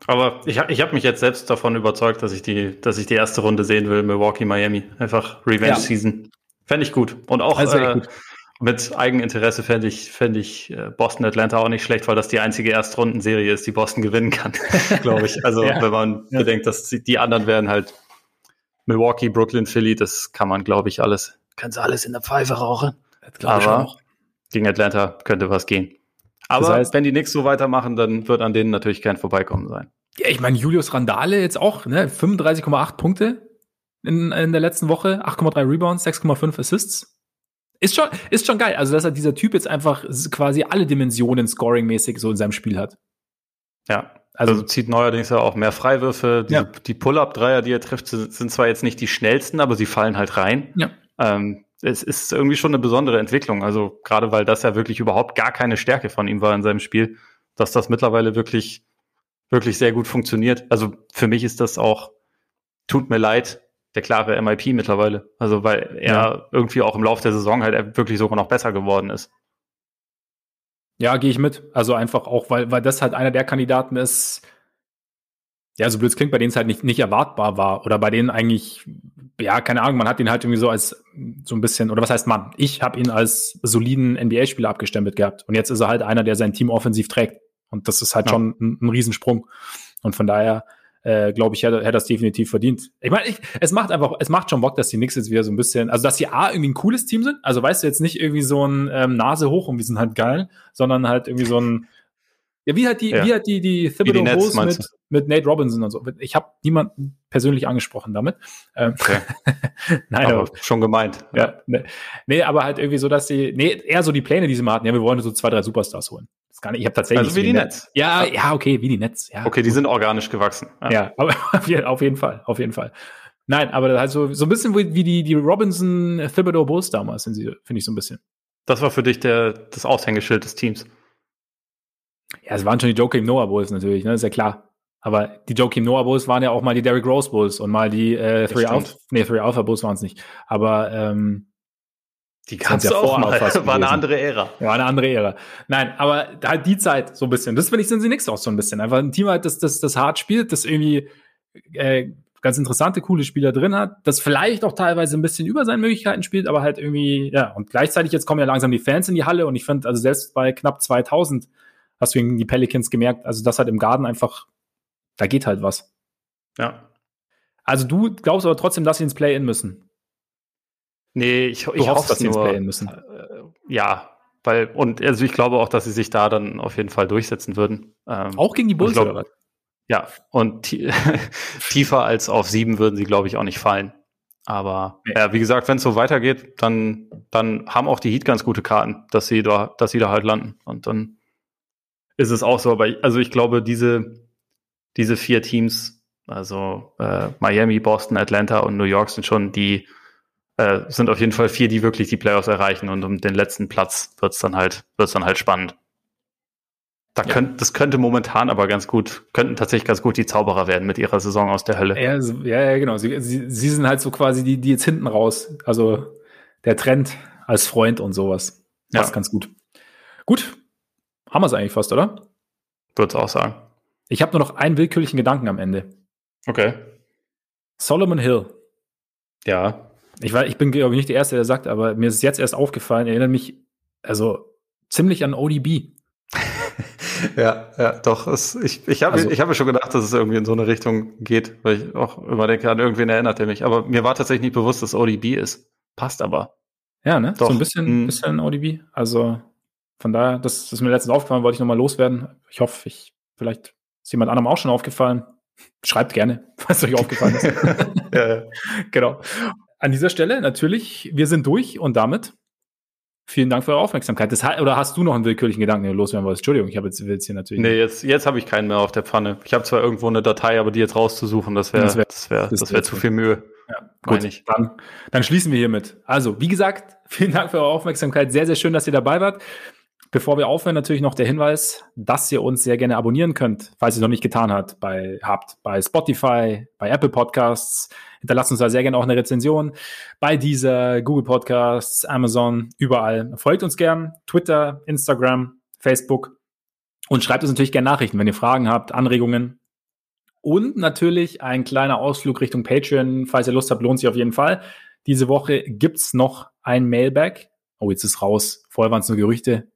Aber ich, ich habe mich jetzt selbst davon überzeugt, dass ich die, dass ich die erste Runde sehen will, Milwaukee, Miami. Einfach Revenge ja. Season. Fände ich gut. Und auch also äh, gut. mit Eigeninteresse fände ich, fänd ich äh, Boston Atlanta auch nicht schlecht, weil das die einzige Erstrundenserie ist, die Boston gewinnen kann, glaube ich. Also ja. wenn man ja. bedenkt, dass die anderen werden halt Milwaukee, Brooklyn, Philly, das kann man, glaube ich, alles, können sie alles in der Pfeife rauchen. Aber gegen Atlanta könnte was gehen. Aber das heißt, wenn die Knicks so weitermachen, dann wird an denen natürlich kein Vorbeikommen sein. Ja, ich meine, Julius Randale jetzt auch, ne? 35,8 Punkte in, in der letzten Woche, 8,3 Rebounds, 6,5 Assists. Ist schon, ist schon geil. Also, dass er dieser Typ jetzt einfach quasi alle Dimensionen scoring-mäßig so in seinem Spiel hat. Ja, also, also zieht neuerdings ja auch mehr Freiwürfe. Die, ja. die Pull-Up-Dreier, die er trifft, sind zwar jetzt nicht die schnellsten, aber sie fallen halt rein. Ja. Ähm, es ist irgendwie schon eine besondere Entwicklung. Also gerade weil das ja wirklich überhaupt gar keine Stärke von ihm war in seinem Spiel, dass das mittlerweile wirklich, wirklich sehr gut funktioniert. Also für mich ist das auch, tut mir leid, der klare MIP mittlerweile. Also weil er ja. irgendwie auch im Laufe der Saison halt wirklich sogar noch besser geworden ist. Ja, gehe ich mit. Also einfach auch, weil, weil das halt einer der Kandidaten ist, ja, so blöd es klingt, bei denen es halt nicht, nicht erwartbar war oder bei denen eigentlich, ja, keine Ahnung, man hat ihn halt irgendwie so als so ein bisschen, oder was heißt man? Ich habe ihn als soliden NBA-Spieler abgestempelt gehabt und jetzt ist er halt einer, der sein Team offensiv trägt und das ist halt ja. schon ein, ein Riesensprung und von daher äh, glaube ich, hätte, hätte das definitiv verdient. Ich meine, es macht einfach, es macht schon Bock, dass die Knicks jetzt wieder so ein bisschen, also dass sie A, irgendwie ein cooles Team sind, also weißt du, jetzt nicht irgendwie so ein ähm, Nase hoch und wir sind halt geil, sondern halt irgendwie so ein, ja, wie hat die, ja. wie hat die, die Thibodeau Bulls mit, mit Nate Robinson und so. Ich habe niemanden persönlich angesprochen damit. Ähm, okay. Nein, aber, aber, schon gemeint. Ja, ne, nee, aber halt irgendwie so, dass sie, nee, eher so die Pläne, die sie mal hatten. Ja, wir wollen so zwei, drei Superstars holen. Das gar nicht, ich habe tatsächlich. Also wie die Netz. Ja, ja, okay, wie die Netz. Ja, okay, die sind organisch gewachsen. Ja, ja aber auf jeden Fall, auf jeden Fall. Nein, aber halt so, so ein bisschen wie die, die Robinson Thibodeau Bulls damals sind sie, finde ich so ein bisschen. Das war für dich der, das Aushängeschild des Teams. Ja, es waren schon die Joakim Noah Bulls natürlich, ne, ist ja klar. Aber die Joakim Noah Bulls waren ja auch mal die Derrick Rose Bulls und mal die äh, Three Alpha, nee, Three Alpha Bulls waren es nicht. Aber ähm, die gab es ja auch mal. War eine andere Ära. Ja, war eine andere Ära. Nein, aber halt die Zeit so ein bisschen. Das finde ich sind sie nichts auch so ein bisschen. Einfach ein Team halt, das das das hart spielt, das irgendwie äh, ganz interessante, coole Spieler drin hat, das vielleicht auch teilweise ein bisschen über seinen Möglichkeiten spielt, aber halt irgendwie, ja, und gleichzeitig jetzt kommen ja langsam die Fans in die Halle und ich finde, also selbst bei knapp 2000 hast du gegen die Pelicans gemerkt, also das hat im Garten einfach, da geht halt was. Ja. Also du glaubst aber trotzdem, dass sie ins Play-In müssen. Nee, ich, ich hoffe, dass sie ins Play-In müssen. Äh, ja, weil, und also ich glaube auch, dass sie sich da dann auf jeden Fall durchsetzen würden. Ähm, auch gegen die Bulls, glaub, oder was? Ja, und tiefer als auf sieben würden sie, glaube ich, auch nicht fallen. Aber ja, wie gesagt, wenn es so weitergeht, dann, dann haben auch die Heat ganz gute Karten, dass sie da, dass sie da halt landen. Und dann ist es auch so. Aber ich, also ich glaube, diese, diese vier Teams, also äh, Miami, Boston, Atlanta und New York sind schon die, äh, sind auf jeden Fall vier, die wirklich die Playoffs erreichen und um den letzten Platz wird's dann halt, wird's dann halt spannend. Da ja. könnt, das könnte momentan aber ganz gut, könnten tatsächlich ganz gut die Zauberer werden mit ihrer Saison aus der Hölle. Ja, ja, ja genau. Sie, sie, sie sind halt so quasi die, die jetzt hinten raus. Also der Trend als Freund und sowas. Das ja. ganz gut. Gut, haben wir es eigentlich fast, oder? Würde auch sagen. Ich habe nur noch einen willkürlichen Gedanken am Ende. Okay. Solomon Hill. Ja. Ich, war, ich bin, glaube ich, nicht der Erste, der sagt, aber mir ist jetzt erst aufgefallen, erinnert mich also ziemlich an ODB. ja, ja, doch. Es, ich ich habe also, ich hab mir schon gedacht, dass es irgendwie in so eine Richtung geht, weil ich auch immer denke, an irgendwen erinnert er mich. Aber mir war tatsächlich nicht bewusst, dass ODB ist. Passt aber. Ja, ne? Doch. So ein bisschen, hm. bisschen ODB. Also von daher, das, das ist mir letztens aufgefallen, wollte ich nochmal loswerden. Ich hoffe, ich, vielleicht ist jemand anderem auch schon aufgefallen. Schreibt gerne, was euch aufgefallen ist. ja, ja. Genau. An dieser Stelle natürlich, wir sind durch und damit vielen Dank für eure Aufmerksamkeit. Das, oder hast du noch einen willkürlichen Gedanken, den du loswerden wolltest? Entschuldigung, ich habe jetzt, jetzt hier natürlich. Nee, jetzt, jetzt habe ich keinen mehr auf der Pfanne. Ich habe zwar irgendwo eine Datei, aber die jetzt rauszusuchen, das wäre das wär, das wär, das wär, das wär zu viel Mühe. Ja, gut, ich. Dann, dann schließen wir hiermit. Also, wie gesagt, vielen Dank für eure Aufmerksamkeit. Sehr, sehr schön, dass ihr dabei wart. Bevor wir aufhören, natürlich noch der Hinweis, dass ihr uns sehr gerne abonnieren könnt, falls ihr es noch nicht getan habt, bei, habt. Bei Spotify, bei Apple Podcasts. Hinterlasst uns da sehr gerne auch eine Rezension. Bei dieser Google Podcasts, Amazon, überall. Folgt uns gern. Twitter, Instagram, Facebook. Und schreibt uns natürlich gerne Nachrichten, wenn ihr Fragen habt, Anregungen. Und natürlich ein kleiner Ausflug Richtung Patreon. Falls ihr Lust habt, lohnt sich auf jeden Fall. Diese Woche gibt's noch ein Mailback. Oh, jetzt ist raus. Vorher waren es nur Gerüchte.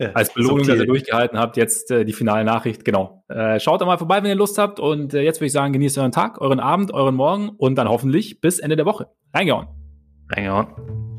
Ja, Als Belohnung, dass ihr durchgehalten habt, jetzt äh, die finale Nachricht. Genau. Äh, schaut doch mal vorbei, wenn ihr Lust habt. Und äh, jetzt würde ich sagen, genießt euren Tag, euren Abend, euren Morgen und dann hoffentlich bis Ende der Woche. Reingehauen. Reingehauen.